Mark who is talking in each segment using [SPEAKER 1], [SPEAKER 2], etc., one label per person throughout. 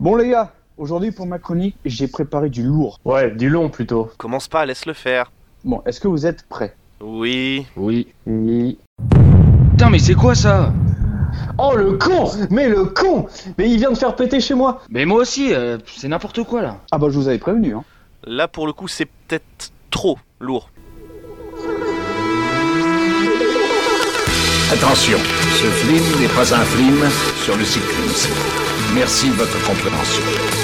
[SPEAKER 1] Bon les gars, aujourd'hui pour ma chronique, j'ai préparé du lourd.
[SPEAKER 2] Ouais, du long plutôt.
[SPEAKER 3] Commence pas, laisse le faire.
[SPEAKER 1] Bon, est-ce que vous êtes prêts?
[SPEAKER 3] Oui.
[SPEAKER 2] Oui.
[SPEAKER 4] Putain, mais c'est quoi ça?
[SPEAKER 2] Oh le con Mais le con Mais il vient de faire péter chez moi
[SPEAKER 4] Mais moi aussi, euh, c'est n'importe quoi là.
[SPEAKER 1] Ah bah je vous avais prévenu. Hein.
[SPEAKER 3] Là, pour le coup, c'est peut-être trop lourd.
[SPEAKER 5] Attention, ce film n'est pas un film sur le cyclisme. Merci de votre compréhension.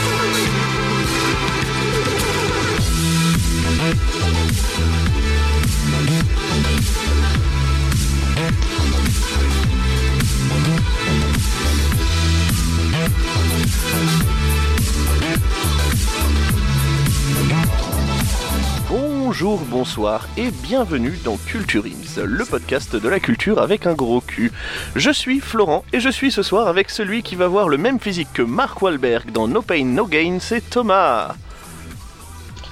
[SPEAKER 3] Bonjour, bonsoir et bienvenue dans Culture Ims, le podcast de la culture avec un gros cul. Je suis Florent et je suis ce soir avec celui qui va voir le même physique que Mark Wahlberg dans No Pain No Gain, c'est Thomas.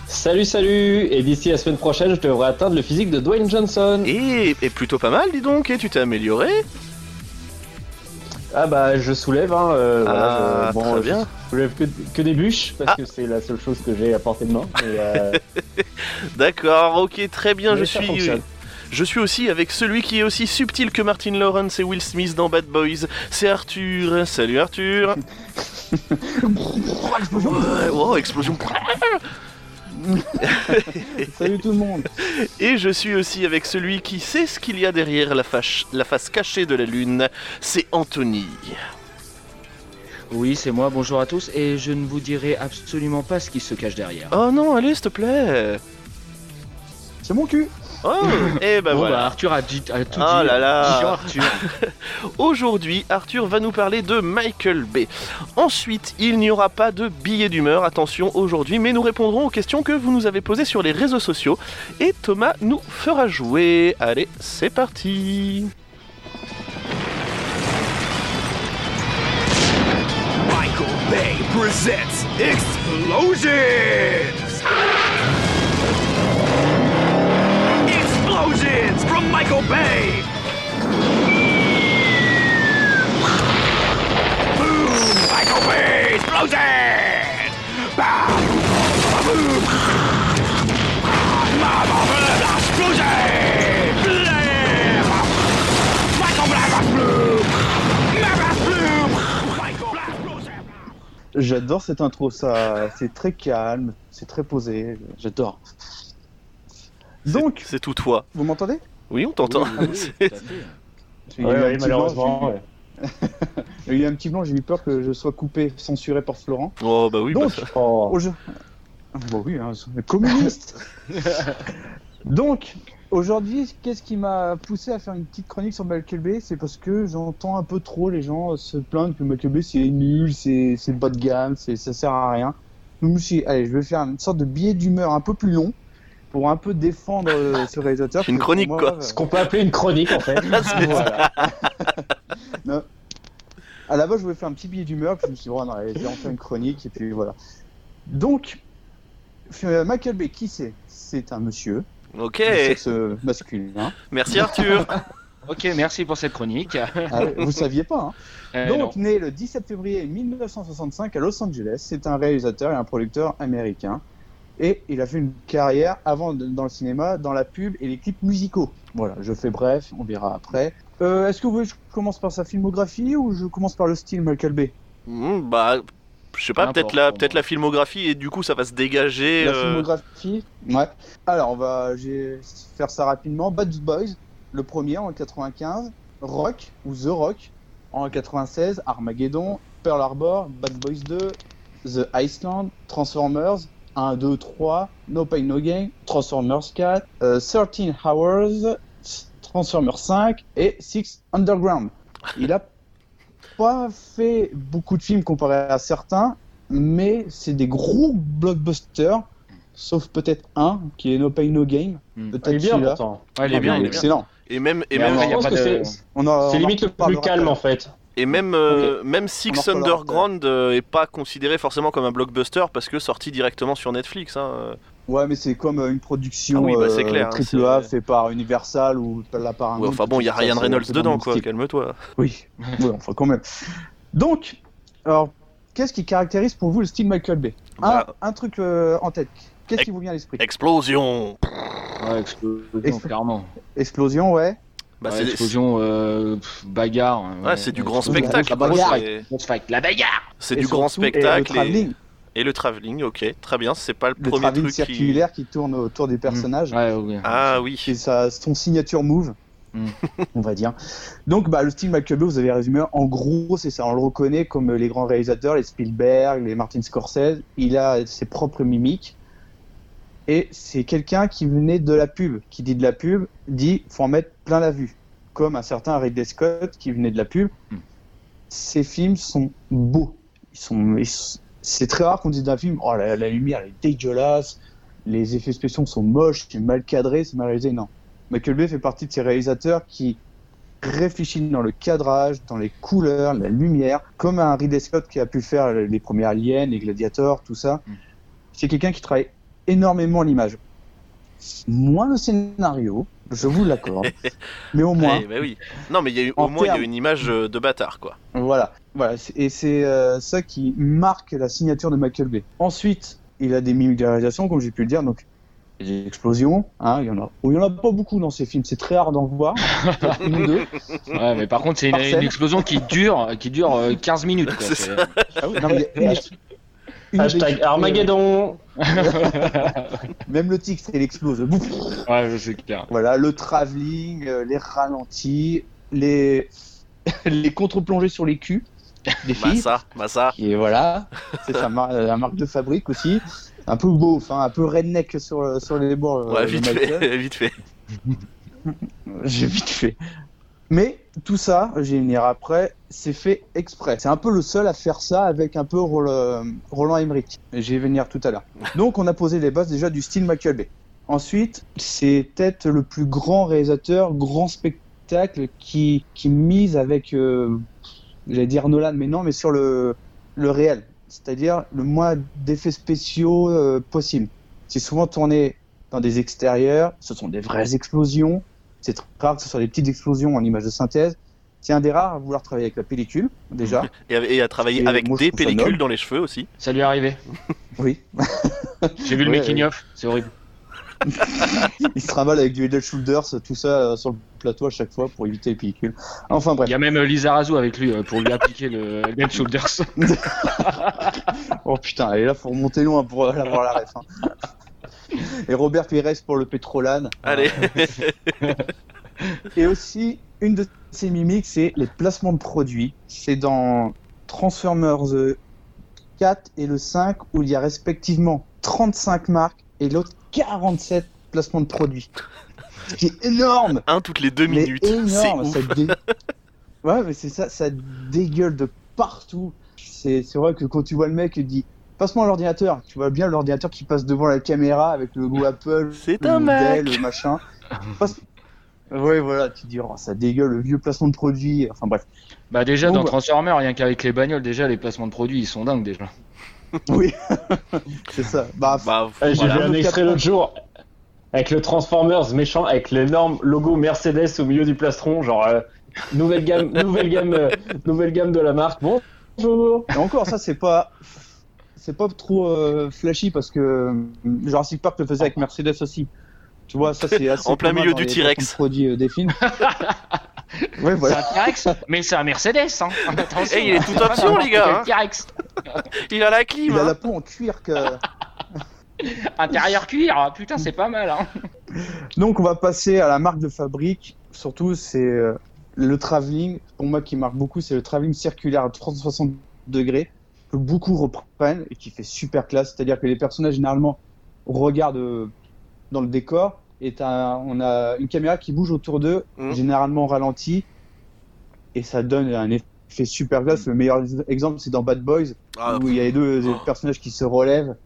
[SPEAKER 2] Salut, salut Et d'ici la semaine prochaine, je devrais atteindre le physique de Dwayne Johnson.
[SPEAKER 3] Et, et plutôt pas mal, dis donc, et tu t'es amélioré?
[SPEAKER 2] Ah bah, je soulève, hein. euh,
[SPEAKER 3] Ah,
[SPEAKER 2] voilà, je,
[SPEAKER 3] très
[SPEAKER 2] je
[SPEAKER 3] bien.
[SPEAKER 2] soulève que, que des bûches, parce
[SPEAKER 3] Ah.
[SPEAKER 2] que c'est la seule chose que j'ai à portée de main. Euh,
[SPEAKER 3] D'accord, ok, très bien,
[SPEAKER 2] mais
[SPEAKER 3] je suis...
[SPEAKER 2] fonctionne.
[SPEAKER 3] Je suis aussi avec celui qui est aussi subtil que Martin Lawrence et Will Smith dans Bad Boys, c'est Arthur. Salut Arthur oh, explosion
[SPEAKER 1] Salut tout le monde.
[SPEAKER 3] Et je suis aussi avec celui qui sait ce qu'il y a derrière la, fâche- la face cachée de la lune, c'est Anthony.
[SPEAKER 4] Oui, c'est moi, bonjour à tous, et je ne vous dirai absolument pas ce qui se cache derrière.
[SPEAKER 3] Oh non, allez, s'il te plaît
[SPEAKER 1] C'est mon cul.
[SPEAKER 3] Oh Et bah
[SPEAKER 4] Bon,
[SPEAKER 3] voilà
[SPEAKER 4] bah, Arthur a, dit, a tout
[SPEAKER 3] Oh
[SPEAKER 4] dit.
[SPEAKER 3] là là.
[SPEAKER 4] Jean Arthur.
[SPEAKER 3] Aujourd'hui, Arthur va nous parler de Michael Bay. Ensuite, il n'y aura pas de billet d'humeur, attention aujourd'hui, mais nous répondrons aux questions que vous nous avez posées sur les réseaux sociaux. Et Thomas nous fera jouer. Allez, c'est parti
[SPEAKER 6] Michael Bay presents Explosions! Explosions from Michael Bay! Boom! Michael Bay Explosions! Bam! Boom! Explosion! Blam! Michael Bay Bloom! Michael Bay Explosion!
[SPEAKER 1] J'adore cette intro, ça, c'est très calme, c'est très posé. J'adore. Donc,
[SPEAKER 3] C'est tout toi.
[SPEAKER 1] vous m'entendez?
[SPEAKER 3] Oui, on t'entend.
[SPEAKER 4] Oui.
[SPEAKER 1] Il y
[SPEAKER 2] Ouais,
[SPEAKER 1] a eu un
[SPEAKER 2] ouais,
[SPEAKER 1] petit
[SPEAKER 2] malheureusement,
[SPEAKER 1] blanc,
[SPEAKER 2] ouais.
[SPEAKER 1] j'ai- Il y a eu un petit blanc, j'ai eu peur que je sois coupé, censuré par Florent.
[SPEAKER 3] oh bah oui, bah
[SPEAKER 1] Donc,
[SPEAKER 3] ça-
[SPEAKER 2] Oh.
[SPEAKER 1] Au jeu. Ah, Bon, oui, hein, c'est communiste. Donc, aujourd'hui, qu'est-ce qui m'a poussé à faire une petite chronique sur Michael Bay? C'est parce que j'entends un peu trop les gens se plaindre que Michael Bay c'est nul, c'est c'est bas de gamme, c'est ça sert à rien. Donc, je me suis dit, allez, je vais faire une sorte de billet d'humeur un peu plus long pour un peu défendre euh, ce réalisateur.
[SPEAKER 3] Une chronique,
[SPEAKER 1] moi,
[SPEAKER 3] quoi.
[SPEAKER 1] euh,
[SPEAKER 2] Ce qu'on peut appeler une chronique, en fait. voilà.
[SPEAKER 1] À la base, je voulais faire un petit billet d'humeur, puis je me suis dit, oh, non, allez, je vais en faire une chronique, et puis voilà. Donc, euh, Michael Bay, qui c'est? C'est un monsieur,
[SPEAKER 3] Ok,
[SPEAKER 1] de sexe masculin.
[SPEAKER 3] merci Arthur.
[SPEAKER 4] Ok, merci pour cette chronique.
[SPEAKER 1] Ah, vous saviez pas, hein
[SPEAKER 4] Euh,
[SPEAKER 1] Donc, né le 17 février 1965 à Los Angeles, c'est un réalisateur et un producteur américain. Et il a fait une carrière avant de- dans le cinéma, dans la pub et les clips musicaux. Voilà, je fais bref, on verra après. Euh, Est-ce que vous voulez que je commence par sa filmographie ou je commence par le style Michael Bay?
[SPEAKER 3] Hmm, bah, je sais pas, peut-être la, peut-être
[SPEAKER 4] moi.
[SPEAKER 3] la filmographie et du coup ça va se dégager.
[SPEAKER 1] La
[SPEAKER 3] euh,
[SPEAKER 1] filmographie Ouais. Alors, on va faire ça rapidement. Bad Boys, le premier en 95. Rock, ou The Rock, en 96. Armageddon, Pearl Harbor, Bad Boys 2, The Iceland, Transformers, 1, 2, 3, No Pain No Gain, Transformers 4, euh, 13 Hours, Transformers 5 et 6 Underground. Il a pas fait beaucoup de films comparé à certains, mais c'est des gros blockbusters, sauf peut-être un qui est No Pain No Gain.
[SPEAKER 4] Hmm.
[SPEAKER 1] Peut-être
[SPEAKER 2] Il est bien,
[SPEAKER 1] celui-là.
[SPEAKER 2] pourtant.
[SPEAKER 4] Ouais, il est bien,
[SPEAKER 1] mais
[SPEAKER 4] il est bien.
[SPEAKER 1] excellent.
[SPEAKER 3] Et même, et
[SPEAKER 1] Mais
[SPEAKER 3] même,
[SPEAKER 1] alors,
[SPEAKER 2] Je
[SPEAKER 4] y a
[SPEAKER 2] pense
[SPEAKER 4] pas
[SPEAKER 2] que
[SPEAKER 4] de-
[SPEAKER 2] c'est limite le plus calme,
[SPEAKER 1] après.
[SPEAKER 2] en fait.
[SPEAKER 3] Et même, euh, même Six Underground euh, est pas considéré forcément comme un blockbuster parce que sorti directement sur Netflix. Hein. euh.
[SPEAKER 1] Ouais, mais c'est comme euh, une production
[SPEAKER 3] Ah oui, bah, c'est
[SPEAKER 1] euh,
[SPEAKER 3] clair, hein,
[SPEAKER 1] triple A
[SPEAKER 3] c'est-
[SPEAKER 1] fait par Universal ou la Paramount.
[SPEAKER 3] Ouais, enfin bon, il y a Ryan Reynolds dedans, quoi. Calme-toi.
[SPEAKER 1] Oui, ouais, enfin quand même. Donc, alors, qu'est-ce qui caractérise pour vous le style Michael Bay? Un,
[SPEAKER 3] Bah.
[SPEAKER 1] un truc euh, en tête. Qu'est-ce qui vous vient à l'esprit?
[SPEAKER 3] Explosion
[SPEAKER 4] Ouais, explosion,
[SPEAKER 1] Expl-
[SPEAKER 4] clairement.
[SPEAKER 1] Explosion, ouais.
[SPEAKER 3] Bah,
[SPEAKER 4] Ouais,
[SPEAKER 3] c'est
[SPEAKER 4] explosion, euh, pff, bagarre.
[SPEAKER 3] ouais, c'est du grand spectacle.
[SPEAKER 4] La bagarre. La bagarre
[SPEAKER 3] C'est
[SPEAKER 1] Et
[SPEAKER 3] du grand
[SPEAKER 1] et
[SPEAKER 3] spectacle.
[SPEAKER 1] le travelling,
[SPEAKER 3] Et le travelling, ok, très bien. C'est pas le,
[SPEAKER 1] le
[SPEAKER 3] premier truc qui.
[SPEAKER 1] circulaire qui... tourne autour des personnages.
[SPEAKER 4] Ouais, oui.
[SPEAKER 3] Ah oui.
[SPEAKER 1] C'est sa, son signature move,
[SPEAKER 4] Mm.
[SPEAKER 1] on va dire. Donc, bah, le style Michael Bay, vous avez résumé. En gros, c'est ça. On le reconnaît comme les grands réalisateurs, les Spielberg, les Martin Scorsese. Il a ses propres mimiques. Et c'est quelqu'un qui venait de la pub, qui dit de la pub, dit faut en mettre plein la vue. Comme un certain Ridley Scott qui venait de la pub.
[SPEAKER 4] Mm.
[SPEAKER 1] Ces films sont beaux. Ils sont, ils c'est très rare qu'on dise d'un film, oh la, la lumière elle est dégueulasse, les effets spéciaux sont moches, c'est mal cadré, c'est mal réalisé. Non. Michael Bay fait partie de ces réalisateurs qui réfléchissent dans le cadrage, dans les couleurs, la lumière, comme un Ridley Scott qui a pu faire les premiers Aliens, les Gladiators, tout ça.
[SPEAKER 4] Mm.
[SPEAKER 1] C'est quelqu'un qui travaille énormément l'image. Moins le scénario, je vous l'accorde, mais au moins,
[SPEAKER 3] Ouais, bah oui. Non, mais il y a eu, au moins il y a une image euh, de bâtard, quoi.
[SPEAKER 1] Voilà, voilà. et c'est euh, ça qui marque la signature de Michael Bay. Ensuite, il a des mimiques de réalisation, comme j'ai pu le dire, donc des explosions, hein, il y en a. oh, il y en a pas beaucoup dans ces films, c'est très rare d'en voir, peut-être une ou deux.
[SPEAKER 4] Ouais, mais par contre, c'est une, explosion qui dure, qui dure euh, 15 minutes. Quoi.
[SPEAKER 1] Ah oui, non, mais il y a une ex- une
[SPEAKER 2] Hashtag
[SPEAKER 1] ex-
[SPEAKER 2] Armageddon
[SPEAKER 1] Même le titre, il explose. Bouf.
[SPEAKER 4] ouais, c'est clair.
[SPEAKER 1] Voilà, le travelling, euh, les ralentis, les les contre-plongées sur les culs des
[SPEAKER 3] Bah
[SPEAKER 1] filles.
[SPEAKER 3] ça, bah ça.
[SPEAKER 1] Et voilà, c'est sa mar- la marque de fabrique aussi. Un peu beauf, hein, un peu redneck sur, sur les bords. euh,
[SPEAKER 3] Ouais, vite fait, vite fait.
[SPEAKER 1] J'ai vite fait. Mais tout ça, vais y venir après, c'est fait exprès. C'est un peu le seul à faire ça avec un peu Roland, euh, Roland Emmerich. Je vais venir tout à l'heure. Donc on a posé les bases déjà du style Michael Bay. Ensuite, c'est peut-être le plus grand réalisateur, grand spectacle qui, qui mise avec, euh, j'allais dire Nolan, mais non, mais sur le, le réel. C'est-à-dire le moins d'effets spéciaux euh, possible. C'est souvent tourné dans des extérieurs, ce sont des vraies explosions. C'est très rare que ce soit des petites explosions en images de synthèse. C'est un des rares à vouloir travailler avec la pellicule, déjà.
[SPEAKER 3] Et, à- et à travailler
[SPEAKER 1] Et
[SPEAKER 3] avec
[SPEAKER 1] moi,
[SPEAKER 3] des pellicules dans les cheveux aussi.
[SPEAKER 4] Ça lui est arrivé.
[SPEAKER 1] Oui.
[SPEAKER 4] J'ai vu le
[SPEAKER 1] Ouais,
[SPEAKER 4] making of, c'est horrible.
[SPEAKER 1] Il se travaille avec du head and shoulders, tout ça euh, sur le plateau à chaque fois pour éviter les pellicules. Enfin
[SPEAKER 4] Il
[SPEAKER 1] bref.
[SPEAKER 4] y a même euh, Lisa Razou avec lui euh, pour lui appliquer le head shoulders.
[SPEAKER 1] Oh putain, et là faut remonter loin pour avoir la ref. hein. Et Robert Pires pour le pétrolane.
[SPEAKER 3] Allez.
[SPEAKER 1] Et aussi, une de ces mimiques, c'est les placements de produits. C'est dans Transformers euh, 4 et le 5 où il y a respectivement 35 marques et l'autre 47 placements de produits. C'est énorme
[SPEAKER 3] Un toutes les deux
[SPEAKER 1] Mais
[SPEAKER 3] minutes. C'est
[SPEAKER 1] énorme ça dé- Ouais, mais c'est ça, ça dégueule de partout. C'est vrai que quand tu vois le mec, il dit Passe-moi l'ordinateur. Tu vois bien l'ordinateur qui passe devant la caméra avec le logo Apple,
[SPEAKER 3] C'est
[SPEAKER 1] le
[SPEAKER 3] un
[SPEAKER 1] modèle,
[SPEAKER 3] Mac.
[SPEAKER 1] le machin. Passe- Ouais, voilà, tu dis, oh, ça dégueule le vieux placement de produit. Enfin bref.
[SPEAKER 4] Bah déjà dans
[SPEAKER 1] bah.
[SPEAKER 4] Transformers, rien qu'avec les bagnoles, déjà les placements de produits ils sont dingues déjà.
[SPEAKER 1] Oui, c'est ça. Bah,
[SPEAKER 3] Bah,
[SPEAKER 2] J'ai
[SPEAKER 3] voilà.
[SPEAKER 2] vu un extrait l'autre jour avec le Transformers méchant, avec l'énorme logo Mercedes au milieu du plastron, genre euh, nouvelle gamme, nouvelle gamme, euh, nouvelle gamme de la marque. Bonjour.
[SPEAKER 1] et encore, ça, c'est pas. C'est pas trop euh, flashy parce que euh, Jurassic Park le faisait avec Mercedes aussi. Tu vois, ça c'est assez
[SPEAKER 3] En plein milieu du T-Rex.
[SPEAKER 1] produits euh, des films. ouais,
[SPEAKER 4] C'est
[SPEAKER 1] voilà.
[SPEAKER 4] un T-Rex, mais c'est un Mercedes. Hein. Attention,
[SPEAKER 3] Eh, il est tout
[SPEAKER 4] c'est pas
[SPEAKER 3] option, les gars, hein.
[SPEAKER 4] T-Rex.
[SPEAKER 3] Il a la clim.
[SPEAKER 1] Il a
[SPEAKER 3] hein.
[SPEAKER 1] la peau en cuir que.
[SPEAKER 4] Intérieur cuir, ah, putain c'est pas mal. Hein.
[SPEAKER 1] Donc on va passer à la marque de fabrique. Surtout c'est le travelling. Pour moi qui marque beaucoup, c'est le travelling circulaire à 360 degrés que beaucoup reprennent et qui fait super classe. C'est-à-dire que les personnages généralement regardent euh, dans le décor et on a une caméra qui bouge autour d'eux,
[SPEAKER 3] Mhm.
[SPEAKER 1] généralement ralenti et ça donne un effet super classe. Le meilleur exemple c'est dans Bad Boys
[SPEAKER 3] Ah,
[SPEAKER 1] où il y a les deux
[SPEAKER 3] Oh.
[SPEAKER 1] personnages qui se relèvent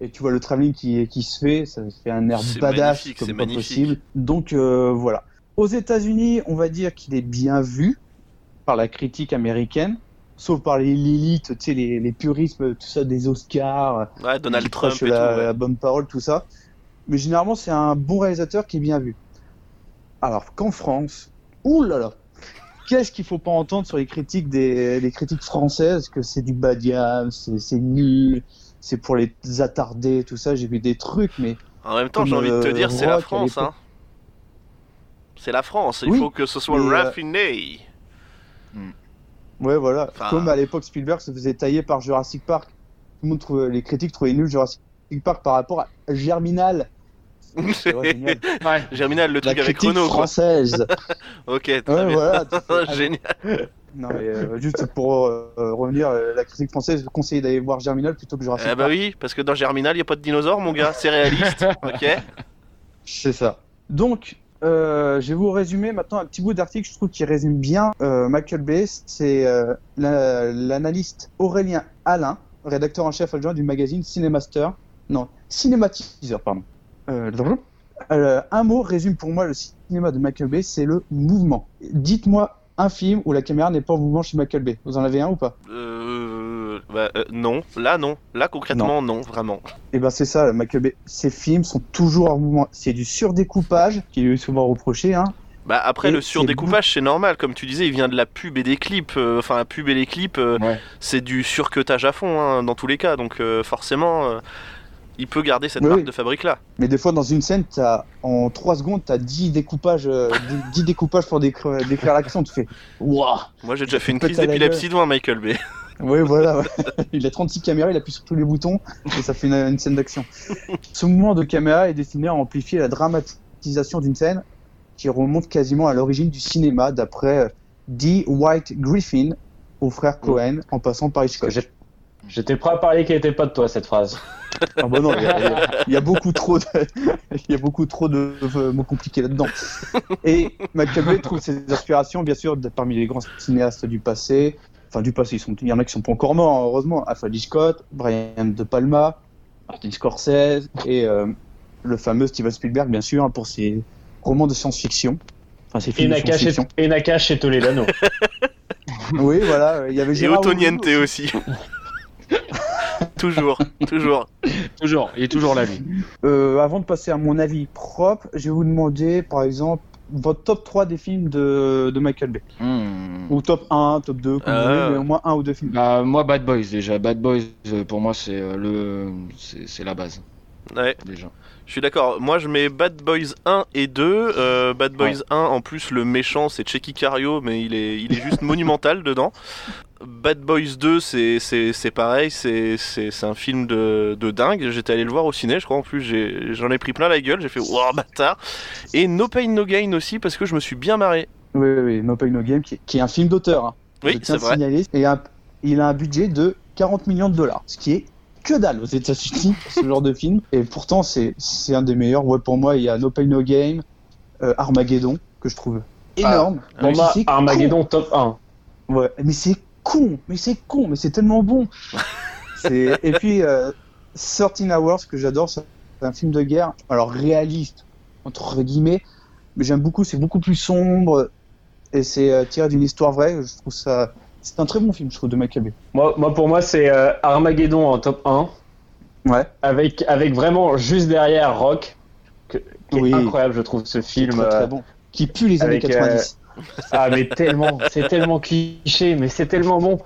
[SPEAKER 1] et tu vois le travelling qui, qui se fait, ça fait un air badass comme
[SPEAKER 3] c'est
[SPEAKER 1] pas
[SPEAKER 3] magnifique.
[SPEAKER 1] possible. Donc euh, voilà. Aux États-Unis, on va dire qu'il est bien vu par la critique américaine, sauf par les l'élite, tu sais, les, les purismes, tout ça, des Oscars,
[SPEAKER 3] ouais, Donald Trump et tout.
[SPEAKER 1] la,
[SPEAKER 3] ouais.
[SPEAKER 1] la bonne parole, tout ça. Mais généralement, c'est un bon réalisateur qui est bien vu. Alors qu'en France, là là, qu'est-ce qu'il faut pas entendre sur les critiques des les critiques françaises que c'est du gamme, c'est c'est nul, c'est pour les attardés, tout ça. J'ai vu des trucs, mais
[SPEAKER 3] En même temps, j'ai envie de te
[SPEAKER 1] euh,
[SPEAKER 3] dire, c'est la France, hein. C'est la France, il
[SPEAKER 1] Oui,
[SPEAKER 3] faut que ce soit
[SPEAKER 1] euh,
[SPEAKER 3] raffiné.
[SPEAKER 1] Ouais, voilà.
[SPEAKER 3] Enfin-
[SPEAKER 1] Comme à l'époque Spielberg se faisait tailler par Jurassic Park. Tout le monde trouvait, les critiques trouvaient nul Jurassic Park par rapport à Germinal. Vrai.
[SPEAKER 4] Ouais.
[SPEAKER 3] Germinal, le
[SPEAKER 1] La
[SPEAKER 3] truc avec
[SPEAKER 1] critique
[SPEAKER 3] Renault,
[SPEAKER 1] française.
[SPEAKER 3] Ok, très
[SPEAKER 1] Ouais,
[SPEAKER 3] bien.
[SPEAKER 1] voilà.
[SPEAKER 3] Génial.
[SPEAKER 1] Non, mais euh, juste pour euh, revenir, euh, la critique française je conseille d'aller voir Germinal plutôt que Jurassic
[SPEAKER 3] Eh bah
[SPEAKER 1] Park.
[SPEAKER 3] oui, parce que dans Germinal, il n'y a pas de dinosaures, mon gars, c'est réaliste. ok
[SPEAKER 1] C'est ça. Donc, euh, je vais vous résumer maintenant un petit bout d'article, je trouve, qui résume bien euh, Michael Bay. C'est euh, la- l'analyste Aurélien Alain, rédacteur en chef adjoint du magazine Cinemaster. Non, Cinématiseur, pardon. Euh, euh, un mot résume pour moi le cinéma de Michael Bay, c'est le mouvement. Dites-moi un film où la caméra n'est pas en mouvement chez Michael Bay. Vous en avez un ou pas?
[SPEAKER 3] Euh, bah, euh, Non, là non. Là concrètement, non, vraiment.
[SPEAKER 1] Eh ben c'est ça, Michael Bay. Ses films sont toujours en mouvement. C'est du surdécoupage, qui lui est souvent reproché. Hein.
[SPEAKER 3] Bah après
[SPEAKER 1] Et
[SPEAKER 3] le surdécoupage c'est normal comme tu disais il vient de la pub et des clips euh, enfin la pub et les clips euh,
[SPEAKER 4] Ouais.
[SPEAKER 3] c'est du surcutage à fond hein, dans tous les cas donc euh, forcément euh, il peut garder cette
[SPEAKER 1] Oui,
[SPEAKER 3] marque
[SPEAKER 1] oui.
[SPEAKER 3] de fabrique là
[SPEAKER 1] Mais des fois, dans une scène, as, en 3 secondes, tu as 10 découpages, euh, 10 découpages pour décrire, décrire l'action. Tu fais Waouh
[SPEAKER 3] moi j'ai déjà fait une crise d'épilepsie devant Michael Bay
[SPEAKER 1] Oui, voilà. ouais. Il a 36 caméras, il appuie sur tous les boutons et ça fait une, une scène d'action. Ce mouvement de caméra est destiné à amplifier la dramatisation d'une scène qui remonte quasiment à l'origine du cinéma, d'après euh, D. White Griffin, aux frères Cohen, en passant par Hitchcock.
[SPEAKER 2] J'étais prêt à parier qu'elle était pas de toi cette phrase.
[SPEAKER 1] Ah bah non, il y, a- y y beaucoup trop de, il y a beaucoup trop de mots compliqués là-dedans. Et Michael Bay trouve ses inspirations, bien sûr, parmi les grands cinéastes du passé. Enfin, du passé, ils sont, il y en a qui sont pas encore morts, hein, heureusement. Alfred Hitchcock, Brian De Palma, Martin Scorsese et euh, le fameux Steven Spielberg, bien sûr, pour ses romans de science-fiction. Enfin, ses
[SPEAKER 2] Et
[SPEAKER 1] films de
[SPEAKER 2] et,
[SPEAKER 1] science-fiction.
[SPEAKER 2] et Nakash et Toledano.
[SPEAKER 1] Oui, voilà. euh, Il y avait
[SPEAKER 3] et
[SPEAKER 1] Gérard
[SPEAKER 3] Otoniente
[SPEAKER 1] Oury
[SPEAKER 3] aussi toujours toujours
[SPEAKER 4] Toujours, il est toujours là, lui.
[SPEAKER 1] Euh, avant de passer à mon avis propre, je vais vous demander, par exemple, votre top 3 des films de, de Michael Bay.
[SPEAKER 4] Hmm.
[SPEAKER 1] Ou top 1, top 2, comme vous
[SPEAKER 3] Euh.
[SPEAKER 1] voulez, mais au moins un ou deux films.
[SPEAKER 4] Bah, moi, Bad Boys, déjà. Bad Boys, euh, pour moi, c'est euh, le, c'est c'est la base,
[SPEAKER 3] ouais
[SPEAKER 4] déjà.
[SPEAKER 3] Je suis d'accord moi je mets Bad Boys 1 et 2 Euh, Bad Boys 1 en plus le méchant c'est Checky Cario mais il est il est juste monumental dedans Bad Boys 2, c'est- c'est c'est pareil, c'est c'est- c'est un film de, de dingue. J'étais allé le voir au ciné, je crois. En plus, j'ai- j'en ai, pris plein la gueule. J'ai fait wow, bâtard. Et No Pain No Gain aussi, parce que je me suis bien marré.
[SPEAKER 1] Oui, oui, oui, No Pain No Game, qui est, qui est un film d'auteur. Hein.
[SPEAKER 3] Oui, c'est vrai.
[SPEAKER 1] signaler. Et un- il a un budget de 40 millions de dollars, ce qui est que dalle aux États-Unis ce genre de film. Et pourtant, c'est c'est un des meilleurs. Ouais, pour moi, il y a No Pain No Game, euh, Armageddon, que je trouve énorme.
[SPEAKER 2] Moi,
[SPEAKER 1] si c'est
[SPEAKER 2] Armageddon top 1.
[SPEAKER 1] con. Ouais, mais c'est con, mais c'est con, mais c'est tellement bon. Et puis, euh, 13 Hours, que j'adore, c'est un film de guerre, alors réaliste, entre guillemets, mais j'aime beaucoup, c'est beaucoup plus sombre, et c'est euh, tiré d'une histoire vraie, je trouve ça... C'est un très bon film, je trouve, de Michael Bay.
[SPEAKER 2] Moi, moi, pour moi, c'est euh, Armageddon en top 1.
[SPEAKER 1] Ouais.
[SPEAKER 2] Avec, avec vraiment juste derrière Rock, que- qui est
[SPEAKER 1] Oui.
[SPEAKER 2] incroyable, je trouve, ce film.
[SPEAKER 1] très, très
[SPEAKER 2] euh,
[SPEAKER 1] bon. Qui pue les années
[SPEAKER 2] avec,
[SPEAKER 1] 90.
[SPEAKER 2] Ah mais tellement, c'est tellement cliché, mais c'est tellement bon.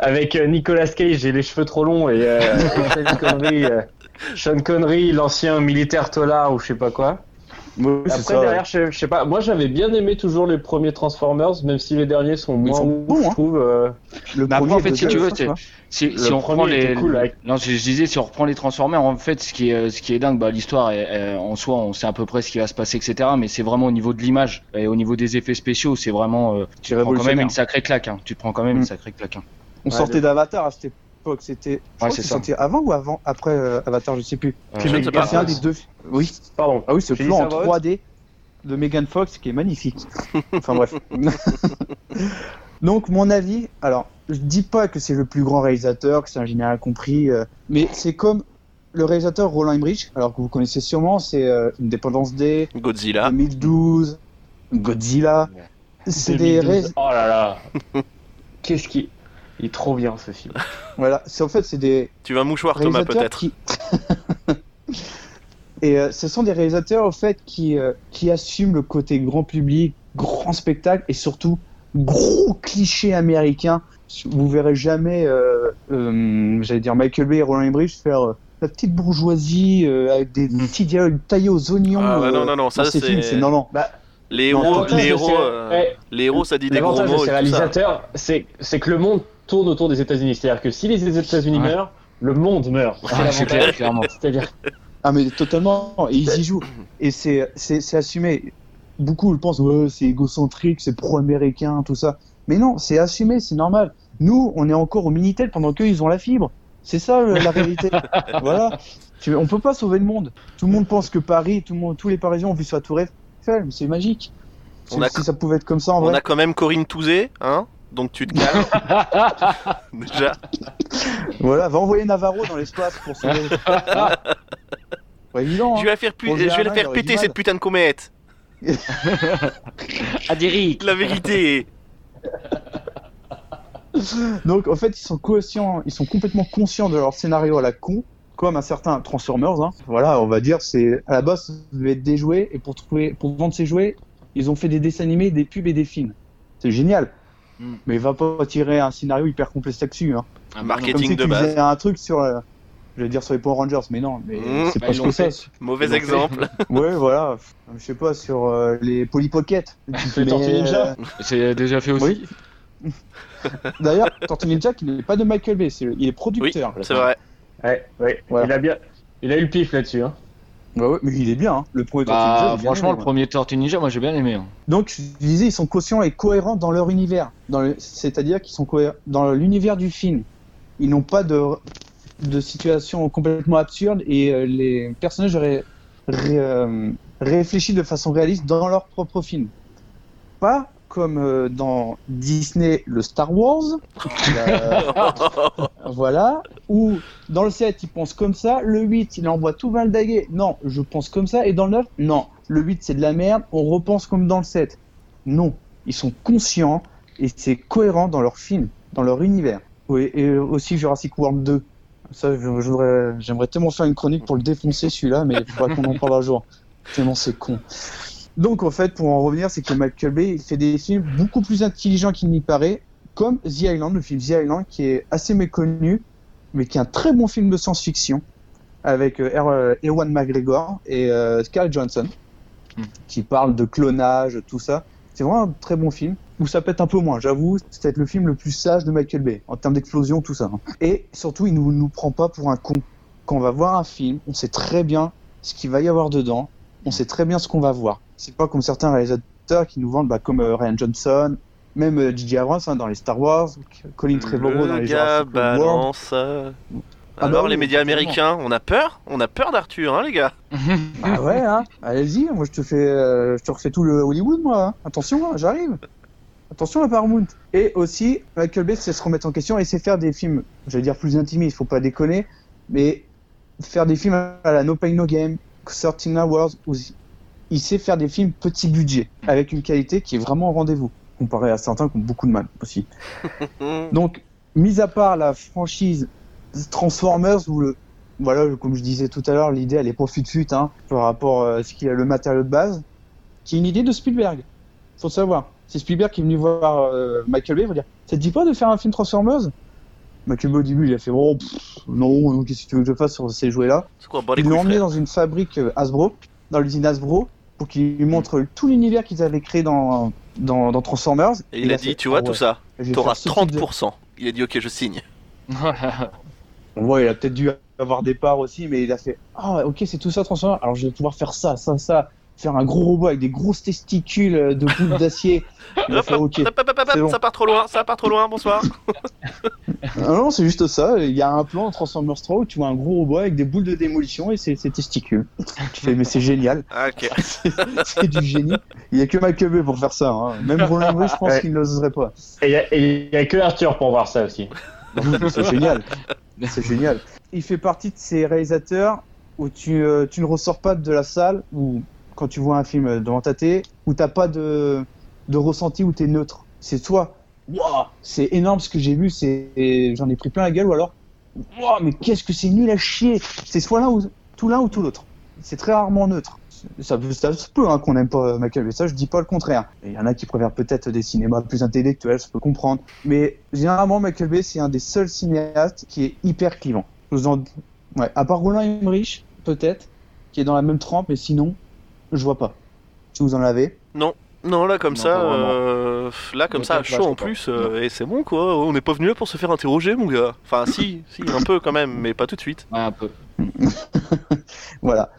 [SPEAKER 2] Avec euh, Nicolas Cage et les cheveux trop longs et, euh, Sean Connery, euh, Sean Connery, l'ancien militaire tolard ou je sais pas quoi.
[SPEAKER 1] Oui,
[SPEAKER 2] Après
[SPEAKER 1] ça, ouais.
[SPEAKER 2] derrière, je, je sais pas. Moi j'avais bien aimé toujours les premiers Transformers, même si les derniers sont moins
[SPEAKER 1] sont
[SPEAKER 2] ouf,
[SPEAKER 1] bons,
[SPEAKER 2] je
[SPEAKER 1] hein.
[SPEAKER 2] trouve. euh.
[SPEAKER 1] Le
[SPEAKER 4] Mais après,
[SPEAKER 1] premier
[SPEAKER 4] en fait, si tu veux,
[SPEAKER 1] quoi.
[SPEAKER 4] Si,
[SPEAKER 2] Le
[SPEAKER 4] si on reprend les,
[SPEAKER 2] cool,
[SPEAKER 4] non, je, je disais, si on reprend les Transformers, en fait, ce qui est, ce qui est dingue, bah, l'histoire en soi, on sait à peu près ce qui va se passer, etc. Mais c'est vraiment au niveau de l'image et au niveau des effets spéciaux, c'est vraiment, euh, tu te prends quand même une sacrée claque. Hein. Tu te prends quand même
[SPEAKER 1] Mm.
[SPEAKER 4] une sacrée claque. Hein.
[SPEAKER 1] On
[SPEAKER 2] Ouais,
[SPEAKER 1] sortait d'Avatar à cette époque, c'était...
[SPEAKER 4] C'est ça.
[SPEAKER 1] sorti avant ou avant Après euh, Avatar, je sais plus.
[SPEAKER 4] Euh,
[SPEAKER 3] Je ne sais pas.
[SPEAKER 1] C'est un des deux... Oui.
[SPEAKER 2] Pardon.
[SPEAKER 1] Ah oui, ce plan en
[SPEAKER 2] ça, Maud
[SPEAKER 1] 3D de Megan Fox qui est magnifique. Enfin bref. Donc mon avis, alors je dis pas que c'est le plus grand réalisateur, que c'est un général compris, euh, mais c'est comme le réalisateur Roland Emmerich, alors que vous connaissez sûrement, c'est euh, Independence Day,
[SPEAKER 3] Godzilla.
[SPEAKER 1] 2012, Godzilla. C'est des
[SPEAKER 2] 2012.
[SPEAKER 1] ré-
[SPEAKER 2] Oh là là. Qu'est-ce qui. Il est trop bien ce film.
[SPEAKER 1] voilà, c'est en fait c'est des
[SPEAKER 3] Tu veux un mouchoir, Thomas, peut-être
[SPEAKER 1] qui et euh, ce sont des réalisateurs au fait qui euh, qui assument le côté grand public, grand spectacle et surtout gros cliché américain. Vous verrez jamais, euh, euh, j'allais dire Michael Bay et Roland Emmerich faire euh, la petite bourgeoisie euh, avec des petits dialogues taillés aux oignons.
[SPEAKER 3] Ah
[SPEAKER 1] euh,
[SPEAKER 3] non, non, non, ça c'est.
[SPEAKER 1] non, non.
[SPEAKER 2] Bah,
[SPEAKER 3] Les
[SPEAKER 1] Non,
[SPEAKER 3] héros, les héros, euh,
[SPEAKER 2] ouais.
[SPEAKER 3] les héros, ça dit des gros
[SPEAKER 2] L'avantage de
[SPEAKER 3] mots
[SPEAKER 2] ces réalisateurs, c'est que le monde tourne autour des États-Unis. C'est-à-dire que si les États-Unis
[SPEAKER 4] Ouais.
[SPEAKER 2] meurent, le monde meurt. C'est
[SPEAKER 4] Ah, c'est clair, clairement.
[SPEAKER 2] C'est-à-dire
[SPEAKER 1] Ah mais totalement, et ils y jouent. Et c'est c'est c'est assumé. Beaucoup le pensent, ouais, c'est égocentrique, c'est pro-américain, tout ça. Mais non, c'est assumé, c'est normal. Nous, on est encore au Minitel pendant qu'eux, ils ont la fibre. C'est ça euh, la réalité. voilà. On peut pas sauver le monde. Tout le monde pense que Paris, tout le monde, tous les Parisiens ont vu sa tour Eiffel, c'est magique.
[SPEAKER 3] On a-
[SPEAKER 1] si ça pouvait être comme ça en
[SPEAKER 3] On
[SPEAKER 1] vrai.
[SPEAKER 3] a quand même Corinne Touzé, hein donc tu te calmes. Déjà.
[SPEAKER 1] Voilà, va envoyer Navarro dans l'espace pour sauver. pas évident.
[SPEAKER 3] Je
[SPEAKER 1] Hein.
[SPEAKER 3] vais la faire, pu- je vais la péter cette putain de comète.
[SPEAKER 4] Adéric
[SPEAKER 3] La vérité.
[SPEAKER 1] Donc en fait, ils sont conscients, ils sont complètement conscients de leur scénario à la con, comme un certain Transformers. Hein. Voilà, on va dire, c'est à la base, ça devait être des jouets et pour trouver, pour vendre ces jouets, ils ont fait des dessins animés, des pubs et des films. C'est génial.
[SPEAKER 4] Mm.
[SPEAKER 1] Mais va pas tirer un scénario hyper complexe là-dessus. Hein.
[SPEAKER 4] Bah
[SPEAKER 3] Marketing.
[SPEAKER 1] Comme si
[SPEAKER 3] de
[SPEAKER 1] tu
[SPEAKER 3] base.
[SPEAKER 1] un truc sur, je vais dire sur les Power Rangers, mais non, mais
[SPEAKER 3] Mm.
[SPEAKER 1] c'est
[SPEAKER 4] Bah,
[SPEAKER 1] pas ce que c'est.
[SPEAKER 3] Mauvais
[SPEAKER 4] Ils
[SPEAKER 3] exemple.
[SPEAKER 1] Ouais, voilà. Je sais pas sur euh, les Polly Pocket.
[SPEAKER 2] Les Tortues Ninja
[SPEAKER 1] euh,
[SPEAKER 4] C'est déjà fait aussi.
[SPEAKER 1] Oui. D'ailleurs, Tortue Ninja, qui n'est pas de Michael Bay, il est
[SPEAKER 3] Oui,
[SPEAKER 1] producteur.
[SPEAKER 3] c'est vrai.
[SPEAKER 2] Ouais, ouais.
[SPEAKER 1] Voilà.
[SPEAKER 2] Il a bien. Il a eu le pif là-dessus. Hein.
[SPEAKER 1] Ouais, ouais, mais il est bien, hein. le premier Tortue Ninja.
[SPEAKER 4] Bah, franchement,
[SPEAKER 1] aimé,
[SPEAKER 4] le
[SPEAKER 1] moi.
[SPEAKER 4] premier Tortue Ninja, moi j'ai bien aimé. hein.
[SPEAKER 1] Donc, je disais, ils sont conscients et cohérents dans leur univers. Le... C'est-à-dire qu'ils sont cohérents dans l'univers du film. Ils n'ont pas de, de situation complètement absurde et euh, les personnages ré- euh, réfléchissent de façon réaliste dans leur propre film. Pas comme euh, dans Disney, le Star Wars. Euh, Voilà. Ou dans le 7, il pense comme ça. Le 8, il envoie tout valdaguer. Non, je pense comme ça. Et dans le 9, non. Le 8, c'est de la merde. On repense comme dans le 7. Non. Ils sont conscients et c'est cohérent dans leur film, dans leur univers. Oui, et aussi Jurassic World 2. Ça, j'aimerais tellement faire une chronique pour le défoncer celui-là, mais il faudra qu'on en parle un jour. Tellement c'est con. Donc en fait, pour en revenir, c'est que Michael Bay il fait des films beaucoup plus intelligents qu'il n'y paraît, comme The Island, le film The Island, qui est assez méconnu, mais qui est un très bon film de science-fiction, avec euh, Er- euh, Ewan McGregor et euh, Scarlett Johansson,
[SPEAKER 4] Hmm.
[SPEAKER 1] qui parle de clonage, tout ça. C'est vraiment un très bon film, où ça pète un peu moins, j'avoue, c'est peut-être le film le plus sage de Michael Bay, en termes d'explosion, tout ça. hein. Et surtout, il nous, nous prend pas pour un con. Quand on va voir un film, on sait très bien ce qu'il va y avoir dedans, on sait très bien ce qu'on va voir. C'est pas comme certains réalisateurs qui nous vendent, bah, comme euh, Ryan Johnson, même euh, J.J. Abrams hein, dans les Star Wars, Colin Trevorrow dans
[SPEAKER 3] Le
[SPEAKER 1] les
[SPEAKER 3] gars
[SPEAKER 1] Jurassic
[SPEAKER 3] balance. euh.
[SPEAKER 1] Ah
[SPEAKER 3] Alors
[SPEAKER 1] bah
[SPEAKER 3] les
[SPEAKER 1] oui,
[SPEAKER 3] médias américains, on a peur On a peur d'Arthur, hein les gars
[SPEAKER 1] Ah ouais, hein allez-y, moi je te fais, euh, je te refais tout le Hollywood, moi. hein. Attention, hein, j'arrive. Attention à Paramount. Et aussi, Michael Bay, c'est se remettre en question et c'est faire des films, j'allais dire plus intimistes, faut pas déconner, mais faire des films à la No Pain No Game, 13 Hours, où il sait faire des films petit budget, avec une qualité qui est vraiment au rendez-vous, comparé à certains qui ont beaucoup de mal aussi. Donc, mis à part la franchise Transformers, où le, voilà, comme je disais tout à l'heure, l'idée elle est pas fut-fut hein, par rapport euh, à ce qu'il y a le matériau de base, qui est une idée de Spielberg. Faut le savoir. C'est Spielberg qui est venu voir euh, Michael Bay, il va dire Ça te dit pas de faire un film Transformers? Michael Bay au début il a fait Oh pff, non, qu'est-ce que tu veux que je fasse sur ces jouets-là?
[SPEAKER 3] C'est quoi, bon, les
[SPEAKER 1] Ils l'ont emmené dans une fabrique euh, Hasbro, dans l'usine Hasbro, pour qu'il lui montre tout l'univers qu'ils avaient créé dans, dans, dans Transformers.
[SPEAKER 3] Et il a dit,
[SPEAKER 1] fait,
[SPEAKER 3] tu vois
[SPEAKER 1] Ah
[SPEAKER 3] tout
[SPEAKER 1] ouais,
[SPEAKER 3] ça, t'auras
[SPEAKER 1] faire ce type de-
[SPEAKER 3] 30%. Il a dit, ok, je signe.
[SPEAKER 1] On voit, il a peut-être dû avoir des parts aussi, mais il a fait Ah, ok, c'est tout ça, Transformers. Alors je vais pouvoir faire ça, ça, ça. Faire un gros robot avec des grosses testicules euh, de boules d'acier. Il a
[SPEAKER 3] Hop,
[SPEAKER 1] fait Ok.
[SPEAKER 3] hop, hop, hop, hop,
[SPEAKER 1] c'est bon.
[SPEAKER 3] Ça part trop loin, ça part trop loin, bonsoir.
[SPEAKER 1] Ah non, c'est juste ça. Il y a un plan en Transformers 3 où tu vois un gros robot avec des boules de démolition et ses, ses testicules. Tu fais, mais c'est génial.
[SPEAKER 3] Ah, ok.
[SPEAKER 1] c'est du génie. Il y a que Michael Bay pour faire ça. Hein. Même Roland Emmerich, je pense
[SPEAKER 2] Ouais.
[SPEAKER 1] qu'il n'oserait pas.
[SPEAKER 2] Et il y, a- et il y a que Arthur pour voir ça aussi.
[SPEAKER 1] C'est génial. C'est génial. Il fait partie de ces réalisateurs où tu, euh, tu ne ressors pas de la salle ou quand tu vois un film devant ta télé où t'as pas de, de ressenti où t'es neutre. C'est toi. Waouh, c'est énorme ce que j'ai vu. C'est j'en ai pris plein la gueule ou alors. Waouh, mais qu'est-ce que c'est nul à chier. C'est soit l'un ou tout l'un ou tout l'autre. C'est très rarement neutre. Ça, se peut hein, qu'on n'aime pas Michael Bay, ça je dis pas le contraire. Il y en a qui préfèrent peut-être des cinémas plus intellectuels, je peux comprendre. Mais généralement, Michael Bay, c'est un des seuls cinéastes qui est hyper clivant. Je vous en... ouais, à part Roland Emmerich, peut-être, qui est dans la même trempe, mais sinon, je vois pas. Si vous en avez.
[SPEAKER 3] Non, là, comme
[SPEAKER 4] Non,
[SPEAKER 3] ça, euh, là, comme ça, chaud en plus, euh, et c'est bon quoi, on n'est pas venu là pour se faire interroger, mon gars. Enfin, si, si, un peu quand même, mais pas tout de suite.
[SPEAKER 4] Ouais, un peu.
[SPEAKER 1] Voilà.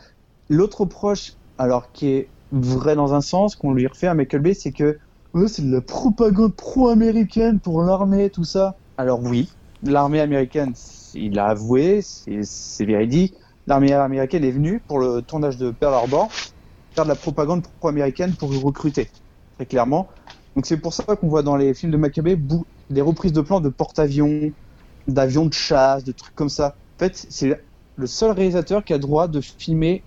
[SPEAKER 1] L'autre reproche, alors qui est vrai dans un sens, qu'on lui refait à Michael Bay, c'est que ouais, c'est de la propagande pro-américaine pour l'armée, tout ça. Alors oui, l'armée américaine, il l'a avoué, c'est véridique. L'armée américaine est venue pour le tournage de Pearl Harbor faire de la propagande pro-américaine pour recruter, très clairement. Donc c'est pour ça qu'on voit dans les films de bou- des reprises de plans de porte-avions, d'avions de chasse, de trucs comme ça. En fait, c'est le seul réalisateur qui a droit de filmer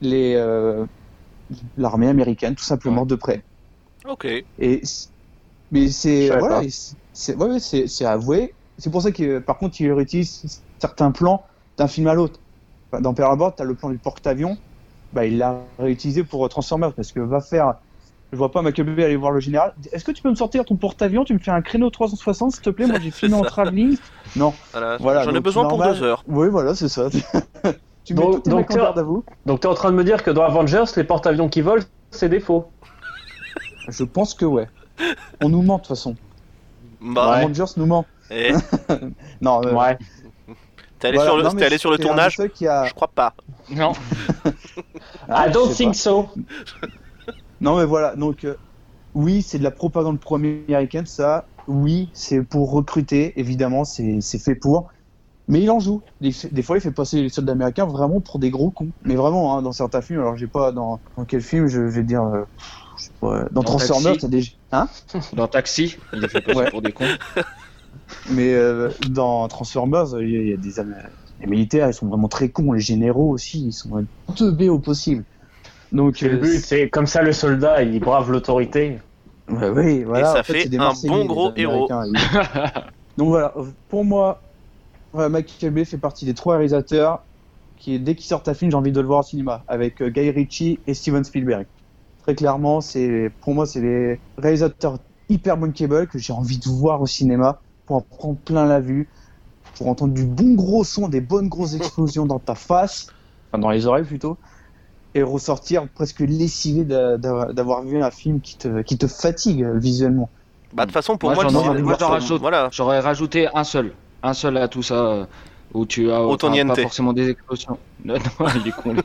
[SPEAKER 1] les euh, l'armée américaine tout simplement de près.
[SPEAKER 3] Ok.
[SPEAKER 1] Et mais c'est voilà, c'est ouais, c'est c'est avoué. C'est pour ça que par contre il réutilise certains plans d'un film à l'autre. Enfin, Dans Pearl Harbor, t'as le plan du porte-avions, bah il l'a réutilisé pour Transformers parce que va faire. Je vois pas Michael Bay aller voir le général. Est-ce que tu peux me sortir ton porte-avions? Tu me fais un créneau 360 s'il te plaît? Moi j'ai filmé en
[SPEAKER 3] ça.
[SPEAKER 1] travelling. Non.
[SPEAKER 3] Voilà,
[SPEAKER 1] Voilà,
[SPEAKER 3] j'en ai besoin pour deux heures.
[SPEAKER 1] Oui voilà c'est ça. tu mets
[SPEAKER 2] Donc- donc
[SPEAKER 1] mecs en
[SPEAKER 2] toi-
[SPEAKER 1] garde à vous.
[SPEAKER 2] Donc t'es en train de me dire que dans Avengers, les porte-avions qui volent, c'est des faux.
[SPEAKER 1] Je pense que ouais. On nous ment de toute façon.
[SPEAKER 3] Bah,
[SPEAKER 2] Ouais.
[SPEAKER 1] Avengers nous ment.
[SPEAKER 3] eh,
[SPEAKER 1] Non. euh,
[SPEAKER 2] Ouais.
[SPEAKER 3] t'es allé
[SPEAKER 1] voilà.
[SPEAKER 3] sur le,
[SPEAKER 1] Non,
[SPEAKER 3] t'es
[SPEAKER 1] mais
[SPEAKER 3] allé sur le tournage
[SPEAKER 1] seuls qui a-
[SPEAKER 3] Je crois pas.
[SPEAKER 4] Non.
[SPEAKER 1] Ah,
[SPEAKER 2] I
[SPEAKER 1] je
[SPEAKER 2] don't think so.
[SPEAKER 1] Non, mais voilà, donc euh, oui, c'est de la propagande pro-américaine, ça. Oui, c'est pour recruter, évidemment, c'est c'est fait pour. Mais il en joue. Des, des fois, il fait passer les soldats américains vraiment pour des gros cons. Mais vraiment, hein, dans certains films, alors j'ai pas dans, dans quel film, je, vais dire. euh, je sais pas, dans,
[SPEAKER 4] Dans
[SPEAKER 1] Transformers, t'as des. Hein
[SPEAKER 4] Dans Taxi, il est fait passer
[SPEAKER 1] Ouais.
[SPEAKER 4] pour des cons.
[SPEAKER 1] Mais euh, dans Transformers, il y a, il y a des les militaires, ils sont vraiment très cons. Les généraux aussi, ils sont teubés au possible. Donc,
[SPEAKER 2] le
[SPEAKER 1] euh,
[SPEAKER 2] but, c'est comme ça le soldat, il brave l'autorité.
[SPEAKER 1] Ouais, oui, voilà.
[SPEAKER 3] ça
[SPEAKER 1] en fait, des
[SPEAKER 3] un bon
[SPEAKER 1] les
[SPEAKER 3] gros héros.
[SPEAKER 1] Donc voilà, pour moi, voilà, Michael Bay fait partie des trois réalisateurs qui, dès qu'ils sortent un film, j'ai envie de le voir au cinéma, avec euh, Guy Ritchie et Steven Spielberg. Très clairement, c'est pour moi, c'est les réalisateurs hyper bankable que j'ai envie de voir au cinéma pour en prendre plein la vue, pour entendre du bon gros son, des bonnes grosses explosions dans ta face, enfin dans les oreilles plutôt, et ressortir presque lessivé d'a- d'a- d'avoir vu un film qui te, qui te fatigue visuellement.
[SPEAKER 3] Bah, de toute façon, pour
[SPEAKER 4] Moi,
[SPEAKER 3] moi. Voilà.
[SPEAKER 4] J'aurais rajouté un seul. Un seul à tout ça. euh, Où tu as
[SPEAKER 3] Autant
[SPEAKER 4] enfin, pas forcément des explosions. Non, non, il est con. lui.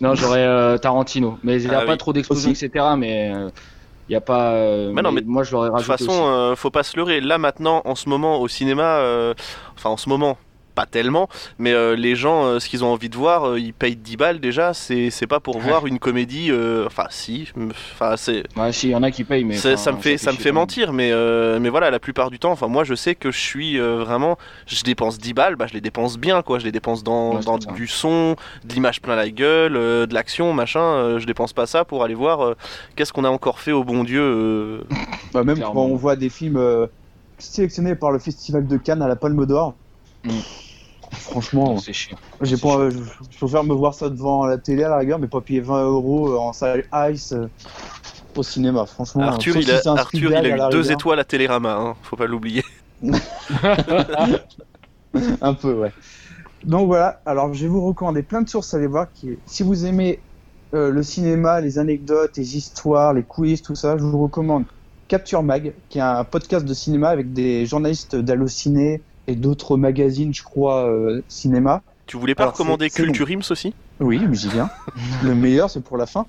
[SPEAKER 4] non, j'aurais euh, Tarantino. Mais il n'y a
[SPEAKER 3] Ah
[SPEAKER 4] pas
[SPEAKER 3] oui.
[SPEAKER 4] trop d'explosions, etc. Mais il n'y a pas. euh,
[SPEAKER 3] Mais non, mais
[SPEAKER 4] moi, je l'aurais
[SPEAKER 3] De toute
[SPEAKER 4] rajouté.
[SPEAKER 3] façon, euh, faut pas se leurrer. Là maintenant, en ce moment, au cinéma, euh, enfin en ce moment, pas tellement, mais euh, les gens, euh, ce qu'ils ont envie de voir, euh, ils payent 10 balles déjà. C'est c'est pas pour voir une comédie. euh, Enfin si, enfin c'est.
[SPEAKER 4] Ouais, si, il y en a qui payent, mais.
[SPEAKER 3] Ça, me fait, ça me fait mentir, mais, euh, mais voilà, la plupart du temps, enfin moi je sais que je suis euh, vraiment, je dépense 10 balles, bah, je les dépense bien, quoi. Je les dépense dans,
[SPEAKER 4] Ouais,
[SPEAKER 3] dans du son, de l'image plein la gueule, euh, de l'action, machin. euh, je dépense pas ça pour aller voir euh, qu'est-ce qu'on a encore fait au bon Dieu. euh.
[SPEAKER 1] Bah, même
[SPEAKER 4] Clairement.
[SPEAKER 1] quand on voit des films euh, sélectionnés par le Festival de Cannes à la Palme d'Or,
[SPEAKER 4] Mm.
[SPEAKER 1] Franchement,
[SPEAKER 4] C'est chiant.
[SPEAKER 1] j'ai pas, euh, je, je préfère me voir ça devant la télé à la rigueur, mais pas payer 20 euros en salle Ice euh, au cinéma. Franchement,
[SPEAKER 3] Arthur, il
[SPEAKER 1] si
[SPEAKER 3] a, Arthur, il a eu deux étoiles à Télérama, hein, faut pas l'oublier.
[SPEAKER 1] Un peu, ouais. Donc voilà, alors je vais vous recommander plein de sources à aller voir. Qui... Si vous aimez euh, le cinéma, les anecdotes, les histoires, les quiz, tout ça, je vous recommande Capture Mag, qui est un podcast de cinéma avec des journalistes d'Allociné et d'autres magazines, je crois, euh, cinéma.
[SPEAKER 3] Tu voulais pas
[SPEAKER 1] Alors,
[SPEAKER 3] recommander. Culture Ims aussi?
[SPEAKER 1] Oui, mais j'y viens. le meilleur, c'est pour la fin.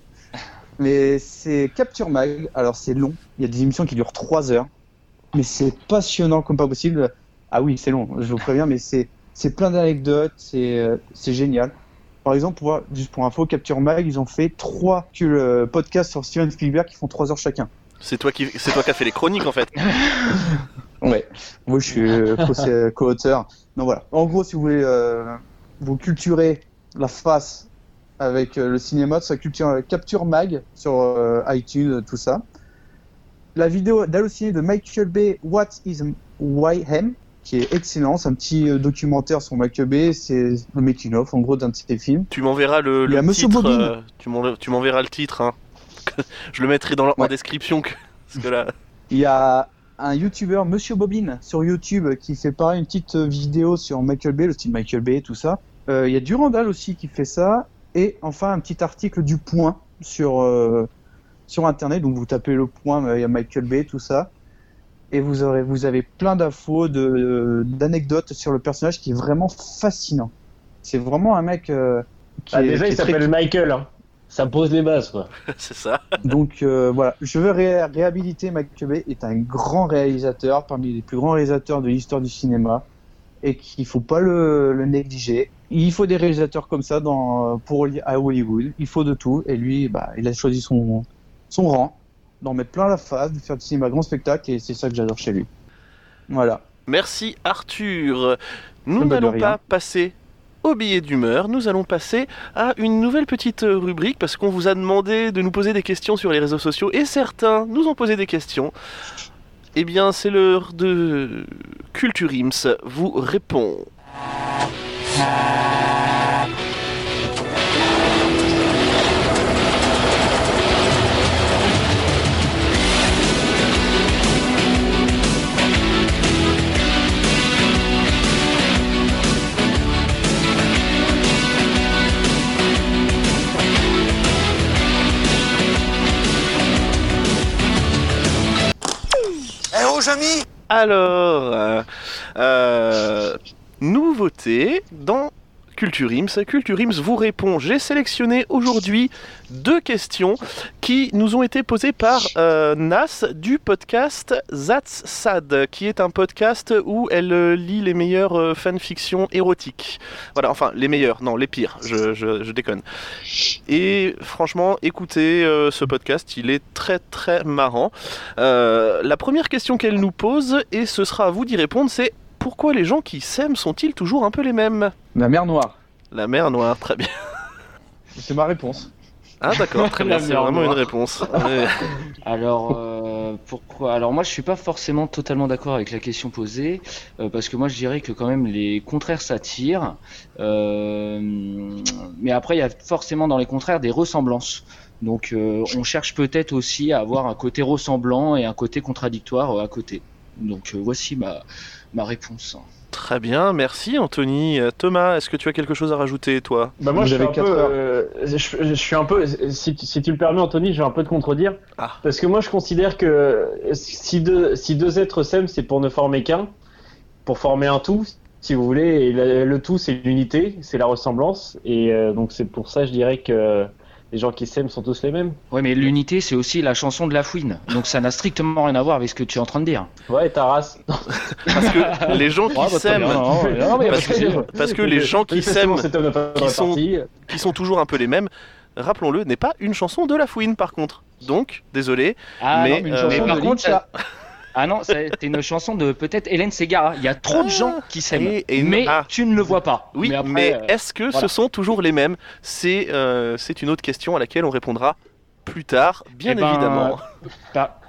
[SPEAKER 1] Mais c'est Capture Mag. Alors, c'est long. Il y a des émissions qui durent 3 heures. Mais c'est passionnant comme pas possible. Ah oui, c'est long, je vous préviens, mais c'est c'est plein d'anecdotes, c'est euh, c'est génial. Par exemple, pour, juste pour info, Capture Mag, ils ont fait trois euh, podcasts sur Steven Spielberg qui font 3 heures chacun.
[SPEAKER 3] C'est toi qui, c'est toi qui as fait les chroniques en fait.
[SPEAKER 1] Ouais. Moi, je suis euh, co-auteur. Donc voilà. En gros, si vous voulez euh, vous culturer la face avec euh, le cinéma, ça culture Capture Mag sur euh, iTunes, tout ça. La vidéo d'Allociné de Michael Bay, What is Mayhem qui est excellent. C'est un petit euh, documentaire sur Michael Bay. C'est le making of, en gros, d'un de ses films.
[SPEAKER 3] Tu m'enverras le,
[SPEAKER 1] Il y a
[SPEAKER 3] le
[SPEAKER 1] Monsieur
[SPEAKER 3] titre. Euh, tu m'en- tu m'enverras le titre. Hein. Je le mettrai dans la
[SPEAKER 1] Ouais.
[SPEAKER 3] description. Que, parce que là,
[SPEAKER 1] Il y a un YouTuber, Monsieur Bobine, sur YouTube, qui fait pareil une petite euh, vidéo sur Michael Bay, le style Michael Bay, tout ça. Euh, il y a Durandal aussi qui fait ça. Et enfin, un petit article du Point sur, euh, sur Internet. Donc, vous tapez le Point, il y a Michael Bay, tout ça. Et vous, aurez, vous avez plein d'infos, de- d'anecdotes sur le personnage qui est vraiment fascinant. C'est vraiment un mec euh, qui
[SPEAKER 2] Ah,
[SPEAKER 1] est,
[SPEAKER 2] déjà,
[SPEAKER 1] qui
[SPEAKER 2] il
[SPEAKER 1] très
[SPEAKER 2] s'appelle Michael. Hein. Ça pose les bases, quoi.
[SPEAKER 3] c'est ça.
[SPEAKER 1] donc euh, voilà, je veux ré- réhabiliter Bay est un grand réalisateur, parmi les plus grands réalisateurs de l'histoire du cinéma, et qu'il faut pas le, le négliger. Il faut des réalisateurs comme ça dans, pour à Hollywood. Il faut de tout, et lui, bah, il a choisi son son rang, d'en mettre plein la face, de faire du cinéma grand spectacle, et c'est ça que j'adore chez lui. Voilà.
[SPEAKER 3] Merci Arthur. Nous n'allons pas passer au billet d'humeur, nous allons passer à une nouvelle petite euh, rubrique parce qu'on vous a demandé de nous poser des questions sur les réseaux sociaux et certains nous ont posé des questions. Eh bien, c'est l'heure de Culture Ims vous répond. Alors, euh, euh, nouveauté dans Culture Ims. Culture Ims vous répond. J'ai sélectionné aujourd'hui deux questions qui nous ont été posées par euh, Nas du podcast That's Sad, qui est un podcast où elle euh, lit les meilleures euh, fanfictions érotiques. Voilà, enfin les meilleures, non les pires, je, je- déconne. Et franchement, écoutez ce podcast, il est très très marrant. La première question qu'elle nous pose, et ce sera à vous d'y répondre, c'est pourquoi les gens qui s'aiment sont-ils toujours un peu les mêmes?
[SPEAKER 1] La mer Noire.
[SPEAKER 3] La mer noire, très bien.
[SPEAKER 1] C'est ma réponse.
[SPEAKER 3] Ah d'accord, très bien, c'est vraiment une réponse. Ouais.
[SPEAKER 4] Alors euh, pourquoi? Alors moi je suis pas forcément totalement d'accord avec la question posée euh, parce que moi je dirais que quand même les contraires s'attirent, euh, mais après il y a forcément dans les contraires des ressemblances. Donc euh, on cherche peut-être aussi à avoir un côté ressemblant et un côté contradictoire à côté. Donc euh, voici ma ma réponse.
[SPEAKER 3] Très bien, merci Anthony. Euh, Thomas, est-ce que tu as quelque chose à rajouter, toi?
[SPEAKER 2] Bah moi
[SPEAKER 1] Vous
[SPEAKER 2] je euh, je, je suis un peu, si, tu- si tu le permets Anthony, je vais un peu te contredire.
[SPEAKER 3] Ah.
[SPEAKER 2] Parce que moi je considère que si deux, si deux êtres s'aiment, c'est pour ne former qu'un, pour former un tout, si vous voulez. Et le, le tout c'est l'unité, c'est la ressemblance. Et euh, donc c'est pour ça je dirais que les gens qui s'aiment sont tous les mêmes.
[SPEAKER 4] Ouais mais l'unité c'est aussi la chanson de la fouine. Donc ça n'a strictement rien à voir avec ce que tu es en train de dire.
[SPEAKER 2] Ouais, ta race.
[SPEAKER 3] Parce que les gens qui
[SPEAKER 4] Ouais, bah,
[SPEAKER 3] s'aiment,
[SPEAKER 4] mais
[SPEAKER 3] parce que, parce que les gens qui s'aiment, qui sont-
[SPEAKER 2] répartie.
[SPEAKER 3] qui sont toujours un peu les mêmes, rappelons-le, n'est pas une chanson de La Fouine par contre. Donc, désolé,
[SPEAKER 4] Ah,
[SPEAKER 3] Mais,
[SPEAKER 4] non,
[SPEAKER 1] Une
[SPEAKER 3] euh,
[SPEAKER 1] chanson
[SPEAKER 4] mais par
[SPEAKER 1] de
[SPEAKER 4] contre,
[SPEAKER 1] Lincha.
[SPEAKER 4] Ah non, c'est une chanson de peut-être Hélène Ségara. Il y a trop de
[SPEAKER 3] Ah,
[SPEAKER 4] gens qui s'aiment,
[SPEAKER 3] et- et-
[SPEAKER 4] mais
[SPEAKER 3] ah.
[SPEAKER 4] tu ne le vois pas.
[SPEAKER 3] oui, mais,
[SPEAKER 4] après, euh,
[SPEAKER 3] est-ce que
[SPEAKER 4] voilà.
[SPEAKER 3] ce sont toujours les mêmes? C'est euh, c'est une autre question à laquelle on répondra plus tard, bien
[SPEAKER 4] Eh ben,
[SPEAKER 3] évidemment.
[SPEAKER 4] bah,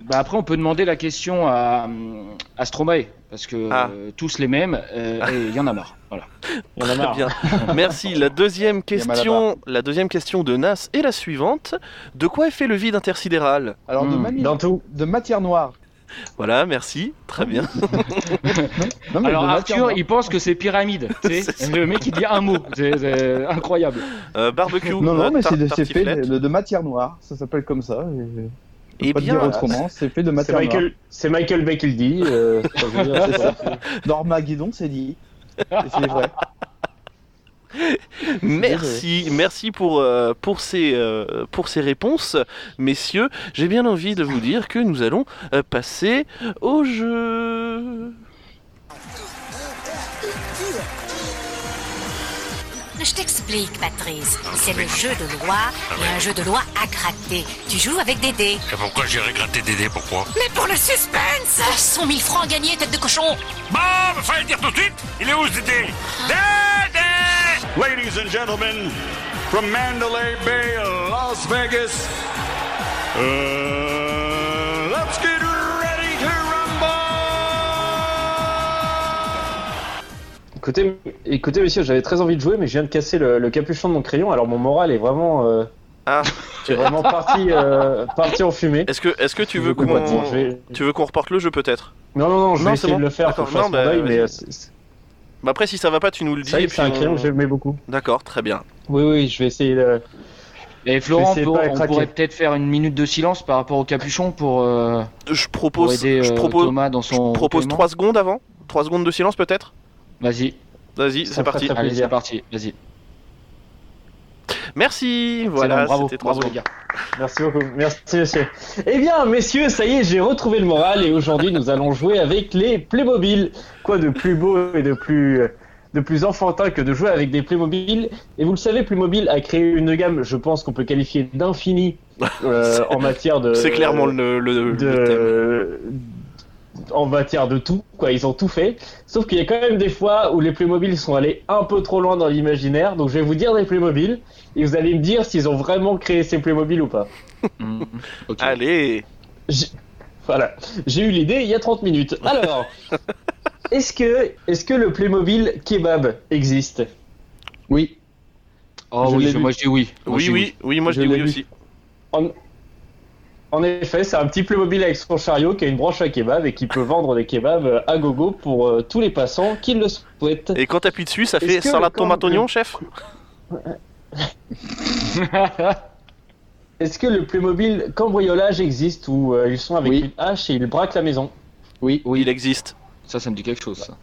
[SPEAKER 4] bah après, on peut demander la question à, hum, à Stromae, parce que
[SPEAKER 3] Ah.
[SPEAKER 4] euh, tous les mêmes, euh, et il y en a marre. Voilà.
[SPEAKER 2] En a marre.
[SPEAKER 3] bien. Merci. La deuxième question, la deuxième question de Nas est la suivante. De quoi est fait le vide intersidéral?
[SPEAKER 1] Alors, de,
[SPEAKER 4] Hmm.
[SPEAKER 1] mani-
[SPEAKER 2] Dans tout.
[SPEAKER 1] de matière noire.
[SPEAKER 3] Voilà, merci. Très bien.
[SPEAKER 1] Non, mais
[SPEAKER 4] Alors Arthur,
[SPEAKER 1] noire.
[SPEAKER 4] il pense que c'est pyramide.
[SPEAKER 3] C'est
[SPEAKER 4] le mec, il dit un mot. C'est incroyable.
[SPEAKER 3] Euh, barbecue.
[SPEAKER 1] Non,
[SPEAKER 3] euh,
[SPEAKER 1] non, mais
[SPEAKER 3] tar-
[SPEAKER 1] c'est fait de, de matière noire. Ça s'appelle comme ça. et-
[SPEAKER 3] Eh
[SPEAKER 1] pas
[SPEAKER 3] bien,
[SPEAKER 1] dire autrement. C'est fait de matière noire.
[SPEAKER 2] C'est Michael Bay qui le dit. euh, veut dire, c'est
[SPEAKER 1] dit. Et c'est vrai.
[SPEAKER 3] Merci, merci pour, euh, pour, ces, euh, pour ces réponses, messieurs. J'ai bien envie de vous dire que nous allons euh, passer au jeu.
[SPEAKER 7] Je t'explique, Patrice. C'est le jeu de loi et un jeu de loi à gratter. Tu joues avec des dés.
[SPEAKER 6] Et pourquoi j'irai gratter des dés Pourquoi?
[SPEAKER 7] Mais pour le suspense 100 000 francs gagnés, tête de cochon
[SPEAKER 6] Bon, bah, fallait le dire tout de suite Il est où ce dé Dés
[SPEAKER 8] Ladies and gentlemen, from Mandalay Bay, Las Vegas, uh, let's get ready to rumble!
[SPEAKER 2] Écoutez, écoutez, monsieur, j'avais très envie de jouer, mais je viens de casser le, le capuchon de mon crayon, alors mon moral est vraiment, euh,
[SPEAKER 3] Ah,
[SPEAKER 2] est vraiment parti, euh, parti en fumée.
[SPEAKER 3] est-ce que, est-ce que tu veux qu'on,
[SPEAKER 2] vais-
[SPEAKER 3] tu veux qu'on reporte le jeu peut-être?
[SPEAKER 2] Non, non, non, je
[SPEAKER 3] Non,
[SPEAKER 2] vais
[SPEAKER 3] c'est
[SPEAKER 2] essayer
[SPEAKER 3] bon.
[SPEAKER 2] de le faire, fasse
[SPEAKER 3] non, bah,
[SPEAKER 2] deuil, mais
[SPEAKER 3] vas-y.
[SPEAKER 2] euh, c'est- c'est-
[SPEAKER 3] Bah après, si ça va pas, tu nous le dis.
[SPEAKER 2] c'est un
[SPEAKER 3] puis on-
[SPEAKER 2] crayon que j'aimais beaucoup.
[SPEAKER 3] D'accord, très bien.
[SPEAKER 2] Oui, oui, je vais essayer de...
[SPEAKER 4] Et Florent, on pourrait peut-être faire une minute de silence par rapport au capuchon pour, euh,
[SPEAKER 3] Je
[SPEAKER 4] pour
[SPEAKER 3] propose,
[SPEAKER 4] aider
[SPEAKER 3] je
[SPEAKER 4] euh,
[SPEAKER 3] propose,
[SPEAKER 4] Thomas dans son.
[SPEAKER 3] je propose
[SPEAKER 4] recueillement.
[SPEAKER 3] 3 secondes avant 3 secondes de silence peut-être?
[SPEAKER 4] Vas-y,
[SPEAKER 3] Vas-y, c'est parti.
[SPEAKER 4] allez, c'est parti, vas-y.
[SPEAKER 3] Merci, voilà, c'était 3
[SPEAKER 4] bravo les gars.
[SPEAKER 2] Merci beaucoup, merci monsieur. Eh bien, messieurs, ça y est, j'ai retrouvé le moral et aujourd'hui nous allons jouer avec les Playmobil. Quoi de plus beau et de plus de plus enfantin que de jouer avec des Playmobil? Et vous le savez, Playmobil a créé une gamme, je pense qu'on peut qualifier d'infini euh, en matière de.
[SPEAKER 3] C'est clairement le, le- le thème.
[SPEAKER 2] En matière de tout, quoi, ils ont tout fait. Sauf qu'il y a quand même des fois où les Playmobil sont allés un peu trop loin dans l'imaginaire. Donc je vais vous dire des Playmobil et vous allez me dire s'ils ont vraiment créé ces Playmobil ou pas.
[SPEAKER 4] Ok.
[SPEAKER 3] Allez
[SPEAKER 2] J'ai- Voilà, j'ai eu l'idée il y a 30 minutes. Alors, est-ce que, est que le Playmobil kebab existe?
[SPEAKER 1] Oui.
[SPEAKER 4] Oh
[SPEAKER 1] Je
[SPEAKER 4] oui, je- moi je dis oui. Moi,
[SPEAKER 3] Oui, oui, oui, moi je,
[SPEAKER 1] Je
[SPEAKER 3] dis
[SPEAKER 1] l'ai
[SPEAKER 3] oui
[SPEAKER 1] vu.
[SPEAKER 3] aussi.
[SPEAKER 2] en... en effet, c'est un petit Playmobil avec son chariot qui a une branche à kebab et qui peut vendre des kebabs à gogo pour euh, tous les passants qui le souhaitent.
[SPEAKER 3] Et quand t'appuies dessus, ça fait salade tomate oignon, chef?
[SPEAKER 2] Est-ce que le Playmobil cambriolage existe où euh, ils sont avec
[SPEAKER 1] Oui.
[SPEAKER 2] une hache et ils braquent la maison?
[SPEAKER 1] Oui.
[SPEAKER 3] Oui, il existe.
[SPEAKER 4] Ça, ça me dit quelque chose. Ça.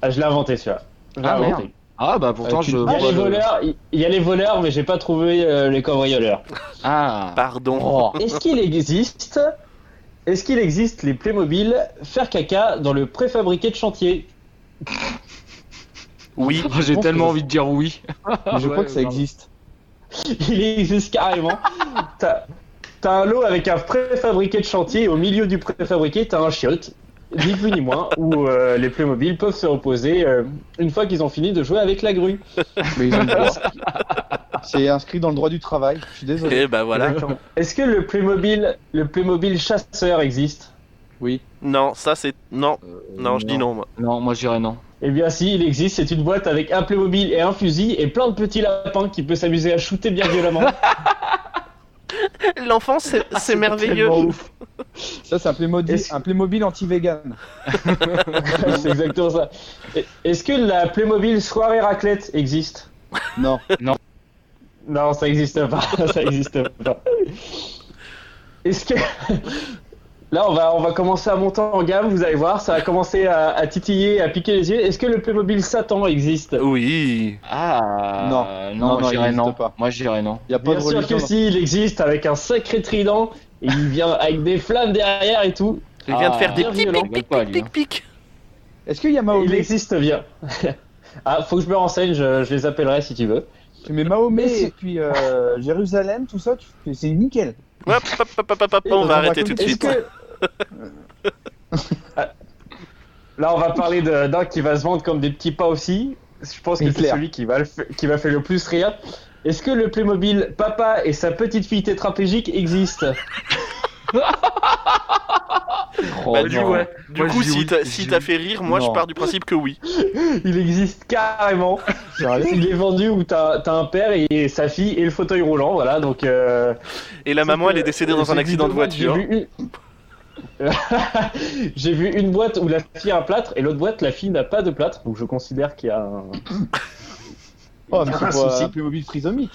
[SPEAKER 2] Ah, je l'ai inventé celui-là. Je l'ai
[SPEAKER 4] Ah,
[SPEAKER 2] inventé.
[SPEAKER 4] Ah bah pourtant
[SPEAKER 1] Avec
[SPEAKER 4] je.
[SPEAKER 1] une-
[SPEAKER 2] Il y a les
[SPEAKER 4] le-
[SPEAKER 2] voleurs, il il y a les voleurs, mais j'ai pas trouvé euh, les cambrioleurs.
[SPEAKER 4] Ah.
[SPEAKER 3] Pardon.
[SPEAKER 1] Oh.
[SPEAKER 2] Est-ce qu'il existe, est-ce qu'il existe les Playmobil faire caca dans le préfabriqué de chantier?
[SPEAKER 3] Oui.
[SPEAKER 4] Oh, J'ai tellement
[SPEAKER 1] que-
[SPEAKER 4] envie de dire oui.
[SPEAKER 1] Mais je crois que ça
[SPEAKER 4] pardon.
[SPEAKER 1] existe.
[SPEAKER 2] Il existe carrément. T'as t'as un lot avec un préfabriqué de chantier et au milieu du préfabriqué t'as un chiotte, ni plus ni moins, où euh, les Playmobil peuvent se reposer euh, une fois qu'ils ont fini de jouer avec la grue.
[SPEAKER 1] Mais ils ont le droit. C'est inscrit dans le droit du travail. Je suis désolé.
[SPEAKER 3] Et bah voilà.
[SPEAKER 2] Exactement. Est-ce que le Playmobil, le Playmobil chasseur existe?
[SPEAKER 1] Oui.
[SPEAKER 3] Non, ça c'est. Non, non, je dis non, moi.
[SPEAKER 4] Non, moi je dirais non.
[SPEAKER 2] Eh bien si, il existe, c'est une boîte avec un Playmobil et un fusil et plein de petits lapins qui peut s'amuser à shooter bien violemment.
[SPEAKER 3] L'enfance, c'est c'est merveilleux.
[SPEAKER 2] ouf.
[SPEAKER 1] Ça, c'est un Playmobil, un Playmobil anti-vegan.
[SPEAKER 2] c'est exactement ça. Est-ce que la Playmobil soirée raclette existe?
[SPEAKER 1] Non.
[SPEAKER 2] Non, ça existe pas. ça existe pas. Est-ce que là, on va on va commencer à monter en gamme. Vous allez voir, ça va commencer à, à titiller, à piquer les yeux. Est-ce que le Playmobil Satan existe?
[SPEAKER 3] Oui.
[SPEAKER 4] Ah.
[SPEAKER 1] Non.
[SPEAKER 4] Non,
[SPEAKER 1] Non,
[SPEAKER 4] moi
[SPEAKER 1] non,
[SPEAKER 4] je
[SPEAKER 1] il
[SPEAKER 4] dirais
[SPEAKER 1] existe
[SPEAKER 4] non.
[SPEAKER 1] pas.
[SPEAKER 4] Moi je dirais non.
[SPEAKER 1] Il n'y a pas
[SPEAKER 2] Bien
[SPEAKER 1] de
[SPEAKER 2] sûr
[SPEAKER 1] religion.
[SPEAKER 2] que si, il existe avec un sacré trident. Et il vient avec des flammes derrière et tout.
[SPEAKER 3] Il vient de
[SPEAKER 4] Ah,
[SPEAKER 3] faire des
[SPEAKER 2] bien
[SPEAKER 3] pic
[SPEAKER 2] violent.
[SPEAKER 3] pic pic
[SPEAKER 4] Pas,
[SPEAKER 3] pic
[SPEAKER 4] lui,
[SPEAKER 3] pic pic.
[SPEAKER 1] Est-ce qu'il y a
[SPEAKER 2] Il
[SPEAKER 1] Mahomet
[SPEAKER 2] existe bien. ah, faut que je me renseigne, je, je les appellerai si tu veux.
[SPEAKER 1] Tu mets Mahomet et puis euh, Jérusalem, tout ça, c'est nickel.
[SPEAKER 3] Hop, hop, hop, hop, hop, on va
[SPEAKER 1] un
[SPEAKER 3] arrêter tout de suite.
[SPEAKER 2] que. Là, on va parler de- d'un qui va se vendre comme des petits pas aussi. Je pense que c'est celui qui va, le fa- qui va faire le plus rire. Est-ce que le Playmobil Papa et sa petite fille tétraplégique existent?
[SPEAKER 4] Oh,
[SPEAKER 3] Bah, du
[SPEAKER 4] non.
[SPEAKER 3] ouais. Du
[SPEAKER 4] Moi,
[SPEAKER 3] coup, si
[SPEAKER 4] oui,
[SPEAKER 3] t'as si fait rire, moi je pars du principe que oui.
[SPEAKER 2] Il existe carrément. Il est vendu où t'as as un père et sa fille et le fauteuil roulant, voilà. Donc. euh,
[SPEAKER 3] Et la maman, elle est décédée dans un accident de voiture.
[SPEAKER 2] J'ai vu, une... J'ai vu une boîte où la fille a un plâtre et l'autre boîte, la fille n'a pas de plâtre. Donc je considère qu'il y a un.
[SPEAKER 1] Oh, mais c'est pas
[SPEAKER 2] souci.
[SPEAKER 1] un Playmobil trisomique.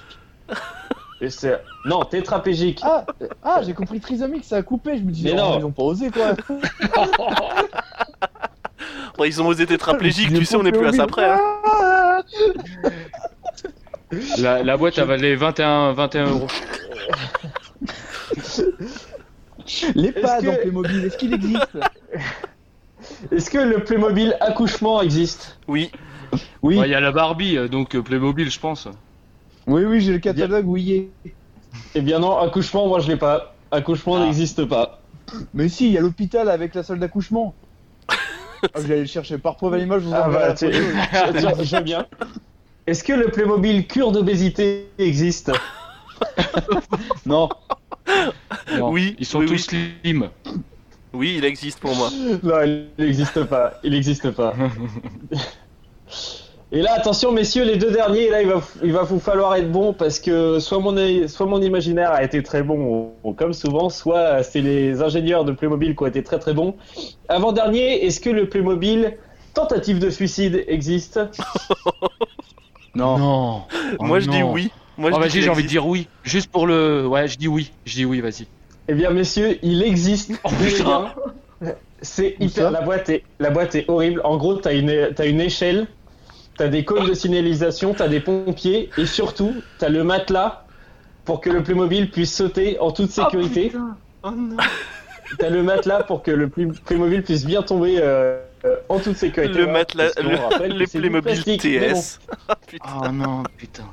[SPEAKER 2] et c'est- Non, tétraplégique.
[SPEAKER 1] Ah, ah j'ai compris trisomique, ça a coupé. Je me disais,
[SPEAKER 2] Mais
[SPEAKER 1] oh,
[SPEAKER 2] non.
[SPEAKER 1] ils ont pas osé quoi.
[SPEAKER 3] Bon, ils ont osé tétraplégique, tu sais, on est plus à ça près. hein.
[SPEAKER 4] La, la boîte a valé 21, 21 euros.
[SPEAKER 1] Les pads
[SPEAKER 2] que-
[SPEAKER 1] dans Playmobil, est-ce qu'il existe?
[SPEAKER 2] Est-ce que le Playmobil accouchement existe?
[SPEAKER 3] Oui.
[SPEAKER 1] Oui,
[SPEAKER 4] Ouais, Il y a la Barbie, donc euh, Playmobil, je pense.
[SPEAKER 1] oui, oui, j'ai le catalogue, oui.
[SPEAKER 2] Eh bien non, accouchement, moi je l'ai pas. Accouchement
[SPEAKER 4] Ah.
[SPEAKER 2] n'existe pas.
[SPEAKER 1] Mais si, il y a l'hôpital avec la salle d'accouchement. Ah, je vais aller le chercher par preuve à l'image, je vous
[SPEAKER 2] Ah bah, je bien. Est-ce que le Playmobil cure d'obésité existe?
[SPEAKER 1] Non,
[SPEAKER 4] Non,
[SPEAKER 3] Oui,
[SPEAKER 4] Ils sont
[SPEAKER 3] oui,
[SPEAKER 4] tous slim.
[SPEAKER 3] Oui, il existe pour moi.
[SPEAKER 2] Non, il n'existe pas. Il n'existe pas. Et là, attention, messieurs, les deux derniers, là, il va, il va vous falloir être bon parce que soit mon, soit mon imaginaire a été très bon, comme souvent, soit c'est les ingénieurs de Playmobil qui ont été très très bons. Avant-dernier, est-ce que le Playmobil tentative de suicide existe?
[SPEAKER 1] Non.
[SPEAKER 4] Non. Oh
[SPEAKER 3] Moi je dis oui. Moi je
[SPEAKER 4] Oh, vas-y, j'ai envie de dire oui. Juste pour le. Ouais, je dis oui. Je dis oui, vas-y.
[SPEAKER 2] Eh bien, messieurs, il existe.
[SPEAKER 4] Oh, putain.
[SPEAKER 2] C'est hyper. La boîte est, la boîte est horrible. En gros, t'as une, t'as une échelle, t'as des cônes de signalisation, t'as des pompiers, et surtout, t'as le matelas pour que le Playmobil puisse sauter en toute sécurité.
[SPEAKER 3] Oh non.
[SPEAKER 2] t'as le matelas pour que le Play- Playmobil puisse bien tomber euh, euh, en toute sécurité.
[SPEAKER 3] Le matelas, le, les Playmobil
[SPEAKER 2] bon.
[SPEAKER 3] TS. Ah, putain.
[SPEAKER 4] Oh non, putain.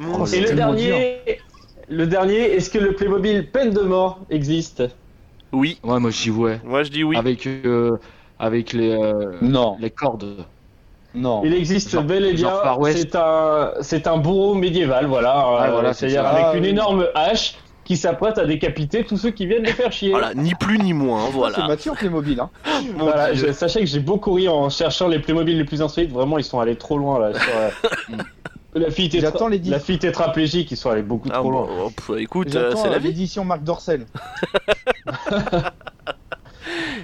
[SPEAKER 1] Oh.
[SPEAKER 2] Et le dernier, le dernier, est-ce que le Playmobil peine de mort existe?
[SPEAKER 3] Oui,
[SPEAKER 4] Ouais, moi je dis ouais.
[SPEAKER 3] moi je dis oui.
[SPEAKER 4] Avec, euh, avec les, euh,
[SPEAKER 1] Non.
[SPEAKER 4] les cordes.
[SPEAKER 1] Non.
[SPEAKER 2] Il existe
[SPEAKER 4] Genre-
[SPEAKER 2] bel et bien. C'est un, c'est un bourreau médiéval, voilà. Euh,
[SPEAKER 4] voilà, c'est
[SPEAKER 2] C'est-à-dire avec
[SPEAKER 1] Ah,
[SPEAKER 2] une
[SPEAKER 1] oui.
[SPEAKER 2] énorme hache qui s'apprête à décapiter tous ceux qui viennent les faire chier.
[SPEAKER 3] Voilà, ni plus ni moins,
[SPEAKER 1] C'est
[SPEAKER 3] voilà.
[SPEAKER 1] mature Playmobil. Hein.
[SPEAKER 2] Voilà, je- sachez que j'ai beaucoup ri en cherchant les Playmobil les plus insolites. Vraiment, ils sont allés trop loin là. sur, euh, la fille tétra-
[SPEAKER 1] J'attends les dix.
[SPEAKER 2] la fille tétraplégique, ils sont allés beaucoup
[SPEAKER 3] Ah,
[SPEAKER 2] trop
[SPEAKER 3] bon,
[SPEAKER 2] loin.
[SPEAKER 3] oh, pff, écoute, euh,
[SPEAKER 1] J'attends
[SPEAKER 3] c'est la
[SPEAKER 1] euh,
[SPEAKER 3] vie.
[SPEAKER 1] l'édition Marc Dorcel.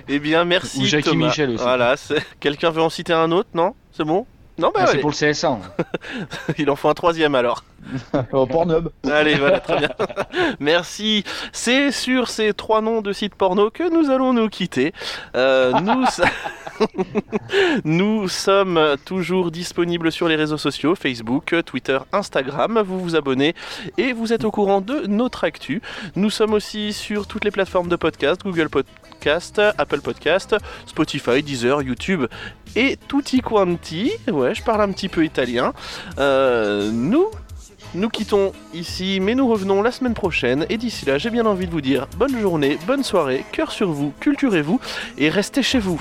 [SPEAKER 3] Eh bien, merci
[SPEAKER 4] Ou Jackie
[SPEAKER 3] Thomas.
[SPEAKER 4] Michel aussi.
[SPEAKER 3] Voilà, c'est- quelqu'un veut en citer un autre, non? C'est bon? Non, bah
[SPEAKER 4] Ah, c'est pour le CSA.
[SPEAKER 3] il en faut un troisième alors.
[SPEAKER 1] Au Pornhub.
[SPEAKER 3] Allez, voilà, très bien. Merci. C'est sur ces trois noms de sites porno que nous allons nous quitter. Euh, nous, nous sommes toujours disponibles sur les réseaux sociaux, Facebook, Twitter, Instagram. Vous vous abonnez et vous êtes au courant de notre actu. Nous sommes aussi sur toutes les plateformes de podcast, Google Podcast, Apple Podcast, Spotify, Deezer, YouTube et tutti quanti. Ouais, je parle un petit peu italien. Euh, nous nous quittons ici, mais nous revenons la semaine prochaine. Et d'ici là, j'ai bien envie de vous dire bonne journée, bonne soirée, cœur sur vous, culturez-vous et restez chez vous.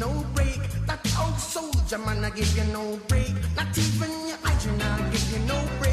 [SPEAKER 9] No break. That old soldier man I give you no break. Not even your eyes you now give you no breaks.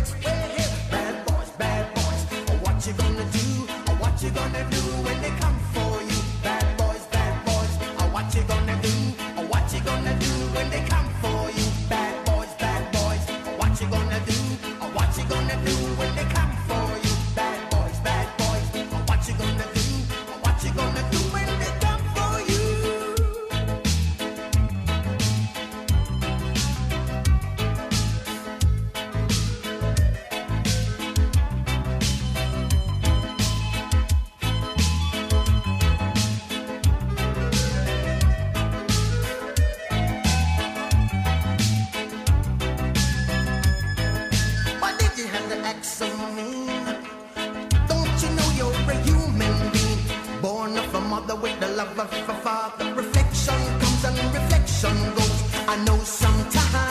[SPEAKER 9] Father. Reflection comes and reflection goes. I know sometimes